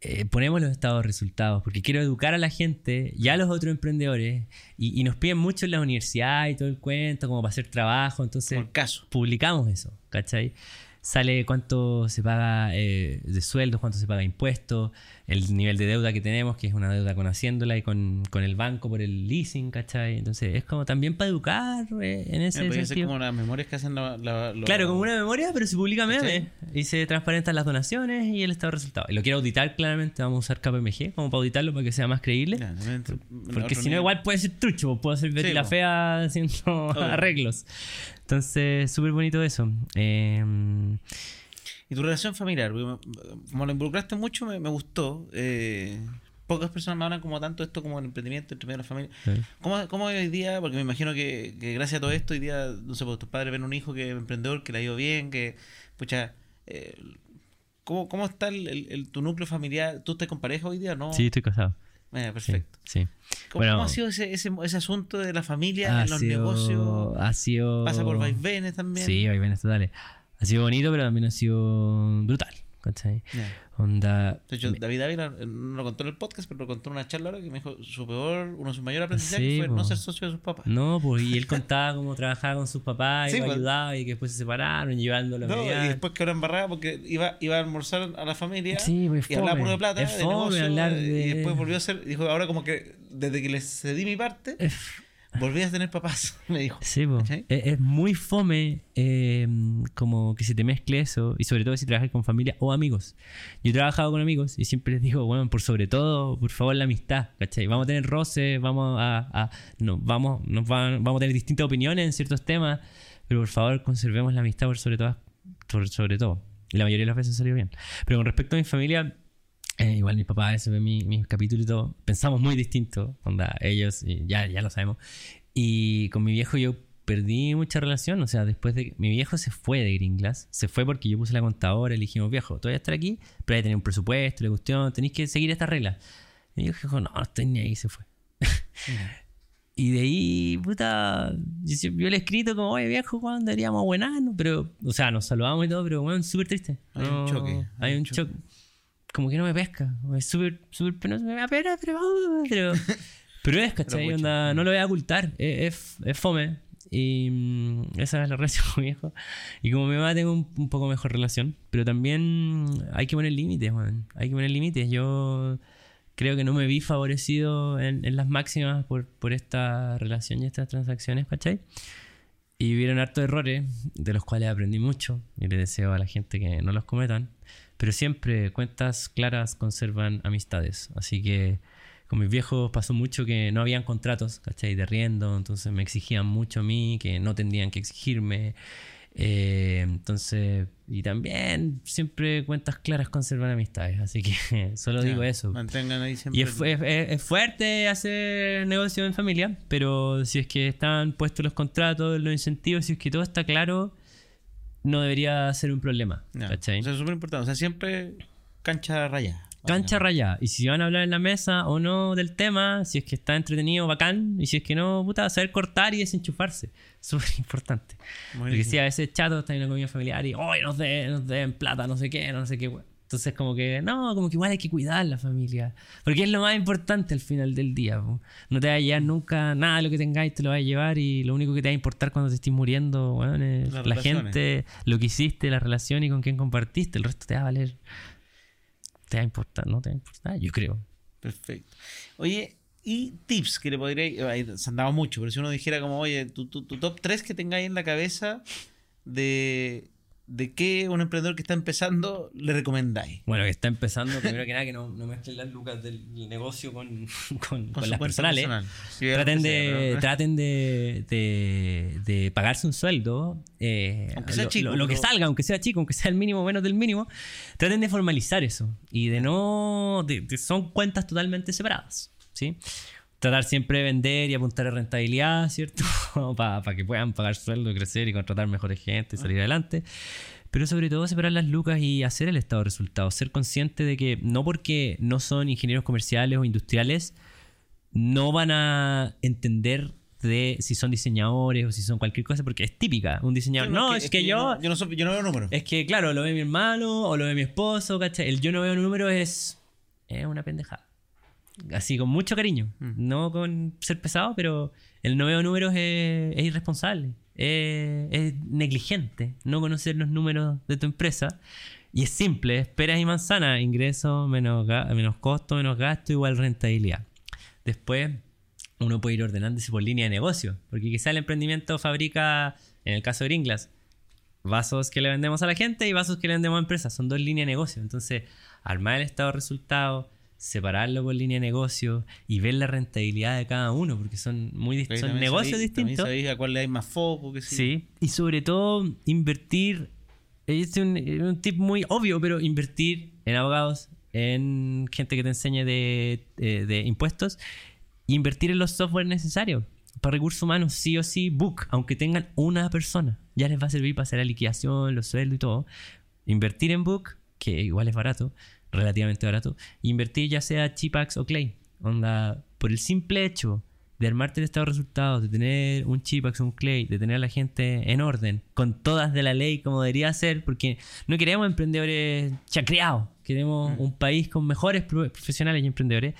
eh, ponemos los estados de resultados, porque quiero educar a la gente y a los otros emprendedores, y, nos piden mucho en la universidad y todo el cuento, como para hacer trabajo, entonces publicamos eso, ¿cachai? Sale cuánto se paga eh, de sueldos, cuánto se paga impuestos, el nivel de deuda que tenemos, que es una deuda con Haciéndola y con, el banco por el leasing, ¿cachai? Entonces es como también para educar eh, en ese sentido. Ser como las memorias que hacen la, Claro, como una memoria, pero se publica meme y se transparentan las donaciones y el estado de resultados. Y lo quiero auditar claramente, vamos a usar KPMG como para auditarlo para que sea más creíble. porque si no, igual puede ser trucho, puedo hacer Betty la fea haciendo arreglos. Entonces, súper bonito eso. Em, y tu relación familiar, como lo involucraste mucho, me, gustó. Eh, pocas personas me hablan como tanto esto como el emprendimiento entre medio de la familia. ¿Cómo, ¿Cómo, hoy día? Porque me imagino que, gracias a todo esto, hoy día, no sé, pues tus padres ven un hijo que es emprendedor, que le ha ido bien, que, pucha, eh, ¿cómo, ¿cómo está el, tu núcleo familiar? ¿Tú estás con pareja hoy día no? Sí, estoy casado. Eh, perfecto. Sí. ¿Cómo, ha sido ese, ese, ese, asunto de la familia en los negocios? Ha sido. Pasa por vaivenes también. Sí, vaivenes totales. Ha sido bonito, pero también ha sido brutal. ¿cachai? Onda. De hecho, David Ávila no lo contó en el podcast, pero lo contó en una charla ahora que me dijo su peor, uno de sus mayores aprendizajes fue no ser socio de sus papás. No, pues y él contaba cómo trabajaba con sus papás y pues. ayudaba y que después se separaron, llevándolo a No, y después que ahora embarrada porque iba, iba a almorzar a la familia sí, pues, y hablaba por de plata, de negocio, hablar de... y después volvió a ser, dijo ahora como que desde que le cedí mi parte. Volví a tener papás, me dijo. Sí, es, muy fome em, como que se te mezcle eso, y sobre todo si trabajas con familia o amigos. Yo he trabajado con amigos y siempre les digo, bueno, por sobre todo, por favor, la amistad, ¿cachai? Vamos a tener roces, vamos a, no, vamos, nos vamos a tener distintas opiniones en ciertos temas, pero por favor conservemos la amistad por sobre todo. Por sobre todo. Y la mayoría de las veces salió bien. Pero con respecto a mi familia, eh, igual mi papá ese ve mi, mi capítulo y todo. Pensamos muy distinto, onda, ellos, ya, ya lo sabemos. Y con mi viejo yo perdí mucha relación, o sea, después de mi viejo se fue de Green Glass, se fue porque yo puse la contadora y le dijimos, viejo, tú vas a estar aquí, pero hay que tener un presupuesto, la cuestión, tenéis que seguir esta regla. Y viejo dijo, no, no estoy ni ahí, se fue. y de ahí, puta, yo, le he escrito como, oye viejo, ¿cuándo deberíamos buenarnos? Pero, o sea, nos saludamos y todo, pero bueno, súper triste. Hay un choque. Hay, un choque como que no me pesca. Es súper, súper penoso. Me da pena, pero. Pero, pero es, ¿cachai? Onda, no lo voy a ocultar. Es, es, fome. Y mm, esa es la relación con mi hijo. Y como mi mamá tengo un, poco mejor relación. Pero también hay que poner límites, man. Hay que poner límites. Yo creo que no me vi favorecido en, en las máximas por, por esta relación y estas transacciones, ¿cachai? Y vivieron hartos errores, de los cuales aprendí mucho. Y le deseo a la gente que no los cometan. Pero siempre cuentas claras conservan amistades. Así que con mis viejos pasó mucho que no habían contratos, ¿cachai? De riendo, entonces me exigían mucho a mí, que no tendrían que exigirme. Eh, entonces, y también siempre cuentas claras conservan amistades, así que solo digo eso. Mantengan ahí siempre. Y es, es, fuerte hacer negocio en familia, pero si es que están puestos los contratos, los incentivos, si es que todo está claro, no debería ser un problema. Eso es súper importante. O sea, siempre cancha rayada. Cancha rayada. Y si van a hablar en la mesa o no del tema, si es que está entretenido, bacán. Y si es que no, puta, saber cortar y desenchufarse. Súper importante. Porque si a veces chato está en una comida familiar y, hoy nos den, nos den plata, no sé qué, no sé qué, Entonces, como que, no, como que igual hay que cuidar la familia. Porque es lo más importante al final del día. No te va a llevar nunca nada de lo que tengáis, te lo va a llevar. Y lo único que te va a importar cuando te estés muriendo, bueno, es la gente, lo que hiciste, la relación y con quién compartiste. El resto te va a valer te va a importar, no te va a importar, yo creo. Perfecto. Oye, y tips que le podría se han dado mucho, pero si uno dijera como, oye, tu, tu, tu top 3 que tengáis en la cabeza de ¿de qué un emprendedor que está empezando le recomendáis? Bueno, que está empezando, primero que nada, que no, no mezclen las lucas del negocio con, con, las personales. Traten, de, traten de, de, pagarse un sueldo. Eh, aunque sea lo, chico. Lo, que salga, aunque sea chico, aunque sea el mínimo menos del mínimo. Traten de formalizar eso. Y de no. son cuentas totalmente separadas. ¿sí? Tratar siempre de vender y apuntar a rentabilidad, ¿cierto? Para que puedan pagar sueldo, crecer y contratar mejores gente y salir adelante. Pero sobre todo separar las lucas y hacer el estado de resultados. Ser consciente de que no porque no son ingenieros comerciales o industriales, no van a entender de si son diseñadores o si son cualquier cosa, porque es típica. Un diseñador, no, es, que, yo, yo, no, yo no veo números. Es que, claro, lo ve mi hermano o lo ve mi esposo, ¿cachai? El yo no veo números es, es una pendejada así con mucho cariño. Mm. No con ser pesado, pero el no veo números es, irresponsable, es, negligente no conocer los números de tu empresa. Y es simple, esperas y manzana, ingreso menos, menos costo, menos gasto, igual rentabilidad. Después uno puede ir ordenándose por línea de negocio, porque quizá el emprendimiento fabrica, en el caso de Gringlas, vasos que le vendemos a la gente y vasos que le vendemos a empresas, son dos líneas de negocio. Entonces, armar el estado de resultados, separarlo por línea de negocio y ver la rentabilidad de cada uno, porque son muy son negocios distintos. Sabéis a cuál le hay más foco. Que sí. y sobre todo invertir, es un, un, tip muy obvio, pero invertir en abogados, en gente que te enseñe de, de, de impuestos, invertir en los software necesarios. Para recursos humanos, sí o sí, Book, aunque tengan una persona, ya les va a servir para hacer la liquidación, los sueldos y todo. Invertir en Book, que igual es barato, relativamente barato, invertir ya sea Chipax o Clay. Onda, por el simple hecho de armarte el estado de resultados, de tener un Chipax o un Clay, de tener a la gente en orden, con todas de la ley como debería ser, porque no queremos emprendedores chacreados, queremos mm. un país con mejores profesionales y emprendedores.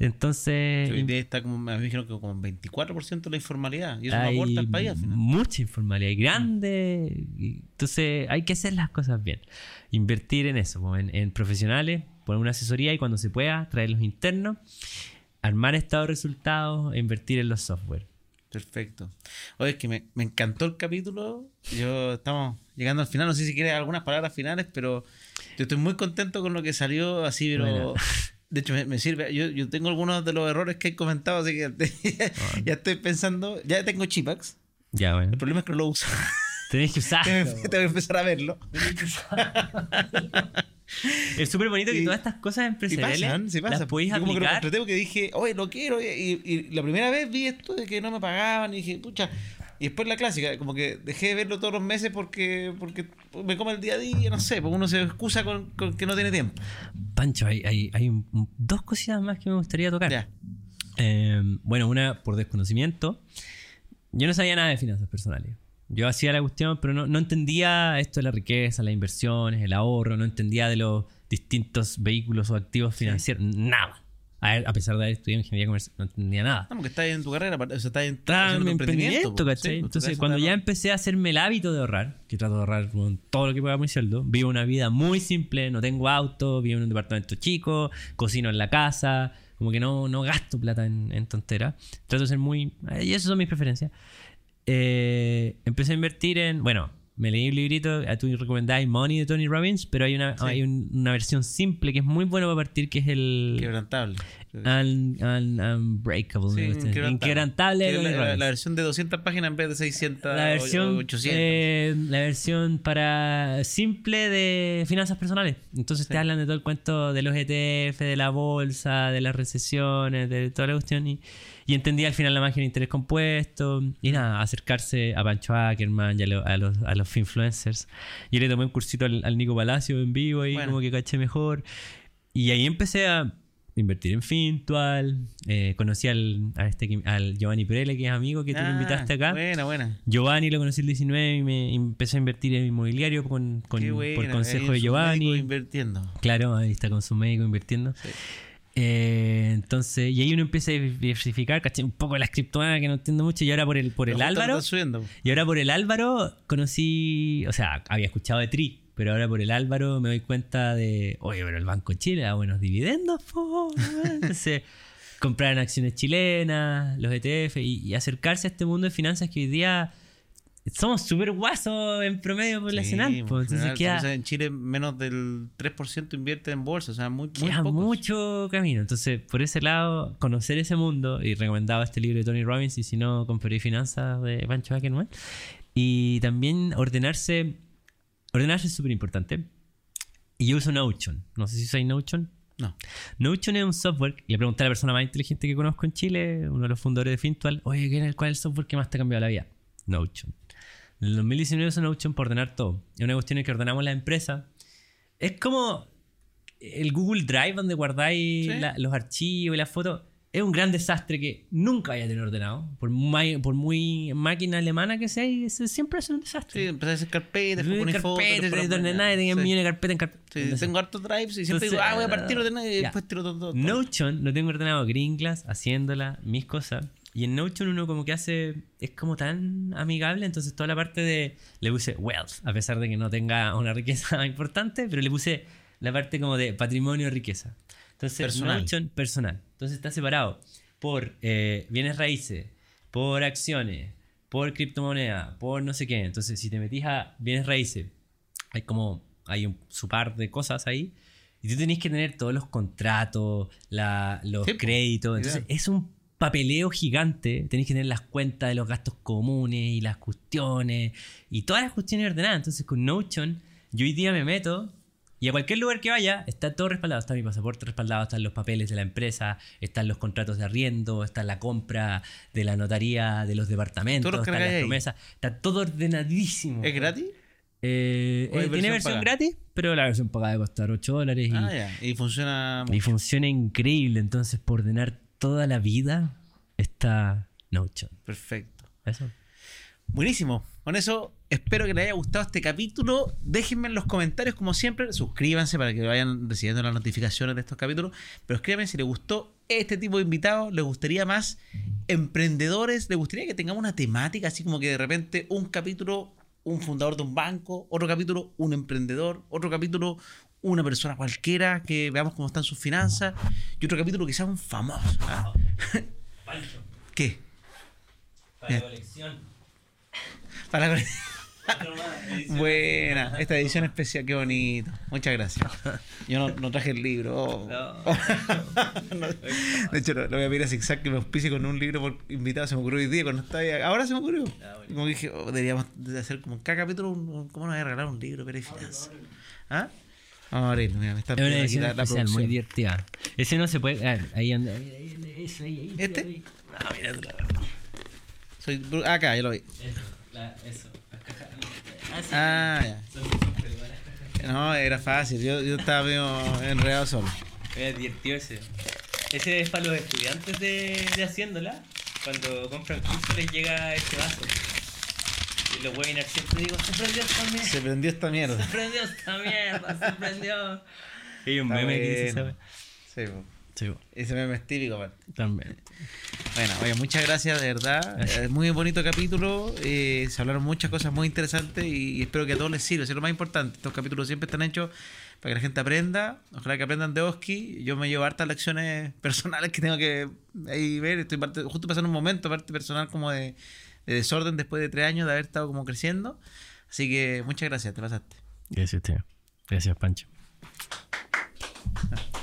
Entonces. Hoy día está como, me dijeron que como 24% de la informalidad. Y eso no aporta al país al final. Mucha informalidad, y grande. Entonces hay que hacer las cosas bien. Invertir en eso, en, profesionales, poner una asesoría y cuando se pueda, traerlos internos. Armar estado de resultados e invertir en los software. Perfecto. Oye, es que me, encantó el capítulo. Yo estamos llegando al final. No sé si quieres algunas palabras finales, pero yo estoy muy contento con lo que salió así, pero. De hecho, me, sirve. Yo, yo, tengo algunos de los errores que he comentado, así que ya estoy pensando. Ya tengo Chipax. Ya, bueno. El problema es que no lo uso. Tenés que usarlo. tengo que empezar a verlo. es súper bonito que todas estas cosas empresariales pasan, sí las podéis aplicar. Como que lo contraté dije, oye, lo quiero. Y, y, la primera vez vi esto de que no me pagaban y dije, pucha, y después la clásica, como que dejé de verlo todos los meses porque, porque me come el día a día, no sé, porque uno se excusa con, que no tiene tiempo. Pancho, hay, hay, hay dos cositas más que me gustaría tocar. Em, bueno, una por desconocimiento. Yo no sabía nada de finanzas personales. Yo hacía la cuestión, pero no, no entendía esto de la riqueza, las inversiones, el ahorro, no entendía de los distintos vehículos o activos financieros, nada a, pesar de haber estudiado ingeniería comercial, no entendía nada. No, porque estás en tu carrera, o sea, estás en, mi emprendimiento, ¿cachai? Entonces, cuando ya empecé a hacerme el hábito de ahorrar, que trato de ahorrar todo lo que pueda mi sueldo, vivo una vida muy simple, no tengo auto, vivo en un departamento chico, cocino en la casa, como que no, no gasto plata en, en tonteras. Trato de ser muy... Y esas son mis preferencias. Eh, empecé a invertir en... Bueno, me leí un librito, a tú recomendáis Money de Tony Robbins, pero hay una, hay una versión simple que es muy buena para partir, que es el... Quebrantable. unbreakable. inquebrantable. la, versión de 200 páginas en vez de 600 la versión, 800. Eh, la versión para simple de finanzas personales. Entonces te hablan de todo el cuento de los ETF, de la bolsa, de las recesiones, de toda la cuestión y y entendí al final la magia del interés compuesto. Y nada, acercarse a Pancho Ackerman y a, los, a los influencers. Yo le tomé un cursito al, Nico Palacio en vivo y como que caché mejor. Y ahí empecé a invertir en Fintual. Eh, conocí al, a este, al Giovanni Perele, que es amigo que tú lo invitaste acá. Ah, Buena, buena. Giovanni lo conocí el 19 y me empecé a invertir en inmobiliario con, con- por consejo de Giovanni. Invirtiendo. Claro, ahí está con su médico invirtiendo. Sí. Eh, entonces, y ahí uno empieza a diversificar, caché un poco las criptomonedas que no entiendo mucho. Y ahora por el, por el Álvaro, subiendo. y ahora por el Álvaro conocí, o sea, había escuchado de Tri, pero ahora por el Álvaro me doy cuenta de, oye, pero el Banco Chile da buenos dividendos, po. Entonces, comprar en acciones chilenas, los ETF y, y acercarse a este mundo de finanzas que hoy día somos súper guasos en promedio poblacional. Sí, Entonces queda, o sea, en Chile menos del 3% invierte en bolsa, o sea, muy, muy queda pocos. mucho camino. Entonces, por ese lado, conocer ese mundo, y recomendaba este libro de Tony Robbins, y si no, Compré Finanzas de Pancho Ackerman. Y también ordenarse, ordenarse es súper importante. Y yo uso Notion. No sé si usáis Notion. No. Notion es un software, y le pregunté a la persona más inteligente que conozco en Chile, uno de los fundadores de Fintual, oye, ¿qué es el- ¿cuál es el software que más te ha cambiado la vida? Notion. El 2019 usé Notion para ordenar todo. Es una cuestión en que ordenamos la empresa. Es como el Google Drive donde guardáis Sí. la- los archivos y las fotos. Es un gran desastre que nunca vaya a tener ordenado. Por muy, por muy máquina alemana que sea, siempre es un desastre. Sí, empecé a hacer carpetas, carpetas, tenía millones de carpetas en carpetas. Sí, Entonces, tengo hartos drives y siempre Entonces, digo, ah, voy a partir de ordenar y después tiro todo. todo. Notion lo tengo ordenado Gringlas, haciéndola, mis cosas. Y en Notion uno como que hace, es como tan amigable, entonces toda la parte de, le puse wealth, a pesar de que no tenga una riqueza importante, pero le puse la parte como de patrimonio riqueza. Entonces Personal. Notion personal. Entonces está separado por eh, bienes raíces, por acciones, por criptomoneda, por no sé qué. Entonces si te metís a bienes raíces, hay como, hay un, su par de cosas ahí. Y tú tenés que tener todos los contratos, la- los Sí, créditos. Entonces Ideal. es un papeleo gigante. Tenéis que tener las cuentas de los gastos comunes y las cuestiones y todas las cuestiones ordenadas. Entonces con Notion yo hoy día me meto y a cualquier lugar que vaya está todo respaldado. Está mi pasaporte respaldado, están los papeles de la empresa, están los contratos de arriendo, está la compra de la notaría de los departamentos, los están las ahí. promesas. Está todo ordenadísimo. ¿Es gratis? Eh, ¿O hay eh, tiene versión gratis, pero la versión pagada debe costar 8 dólares y, Ah. Y funciona. y funciona increíble. Entonces, por ordenar toda la vida, está Notion. Perfecto. Eso. Buenísimo. Con eso, espero que les haya gustado este capítulo. Déjenme en los comentarios, como siempre. Suscríbanse para que vayan recibiendo las notificaciones de estos capítulos. Pero escríbanme si les gustó este tipo de invitados. ¿Les gustaría más emprendedores? ¿Les gustaría que tengamos una temática así como que de repente un capítulo, un fundador de un banco, otro capítulo, un emprendedor, otro capítulo, una persona cualquiera que veamos cómo están sus finanzas y otro capítulo quizás un famoso? ¿ah? ¿Qué? Para la colección. Para la- Buena, esta edición especial, qué bonito. Muchas gracias. Yo no, no traje el libro. oh. No. De hecho, lo, lo voy a pedir a Zigzag que me auspicie con un libro por invitado. Se me ocurrió hoy día cuando estaba ahí. Ahora se me ocurrió. Ah. Como que dije, oh, deberíamos de hacer como en cada capítulo, un- ¿cómo nos voy a regalar un libro para finanzas? ¿Ah? Vamos a abrirlo, mira, me está Es una edición la, la especial, muy divertida. Ese no se puede. ah, ahí anda. Ahí, ahí, ahí, eso, ahí, ahí, ¿Este? ahí. Ah, mira, tú la- Soy, acá, ya lo vi. Eso, la- eso. las cajas- Ah, sí. Ah, ya. Son- son. No, era fácil. Yo, yo estaba medio enredado solo. Era divertido ese. Ese es para los estudiantes de, de Haciéndola. Cuando compran curso les llega este vaso. Y los webinars siempre digo, se prendió esta mierda. Se prendió esta mierda. Se prendió esta mierda, se prendió. Y hay un Está meme que dice. Sí, po. Sí, ese meme es típico, aparte. también. Bueno, oye, muchas gracias, de verdad. Eh, muy bonito capítulo. eh, se hablaron muchas cosas muy interesantes y, y espero que a todos les sirva. Eso es lo más importante. Estos capítulos siempre están hechos para que la gente aprenda. Ojalá que aprendan de Oski. Yo me llevo hartas lecciones personales que tengo que ahí ver. Estoy parte- justo pasando un momento, parte personal, como de, de desorden después de tres años de haber estado como creciendo. Así que muchas gracias, te pasaste. Gracias, tío. Gracias, Pancho.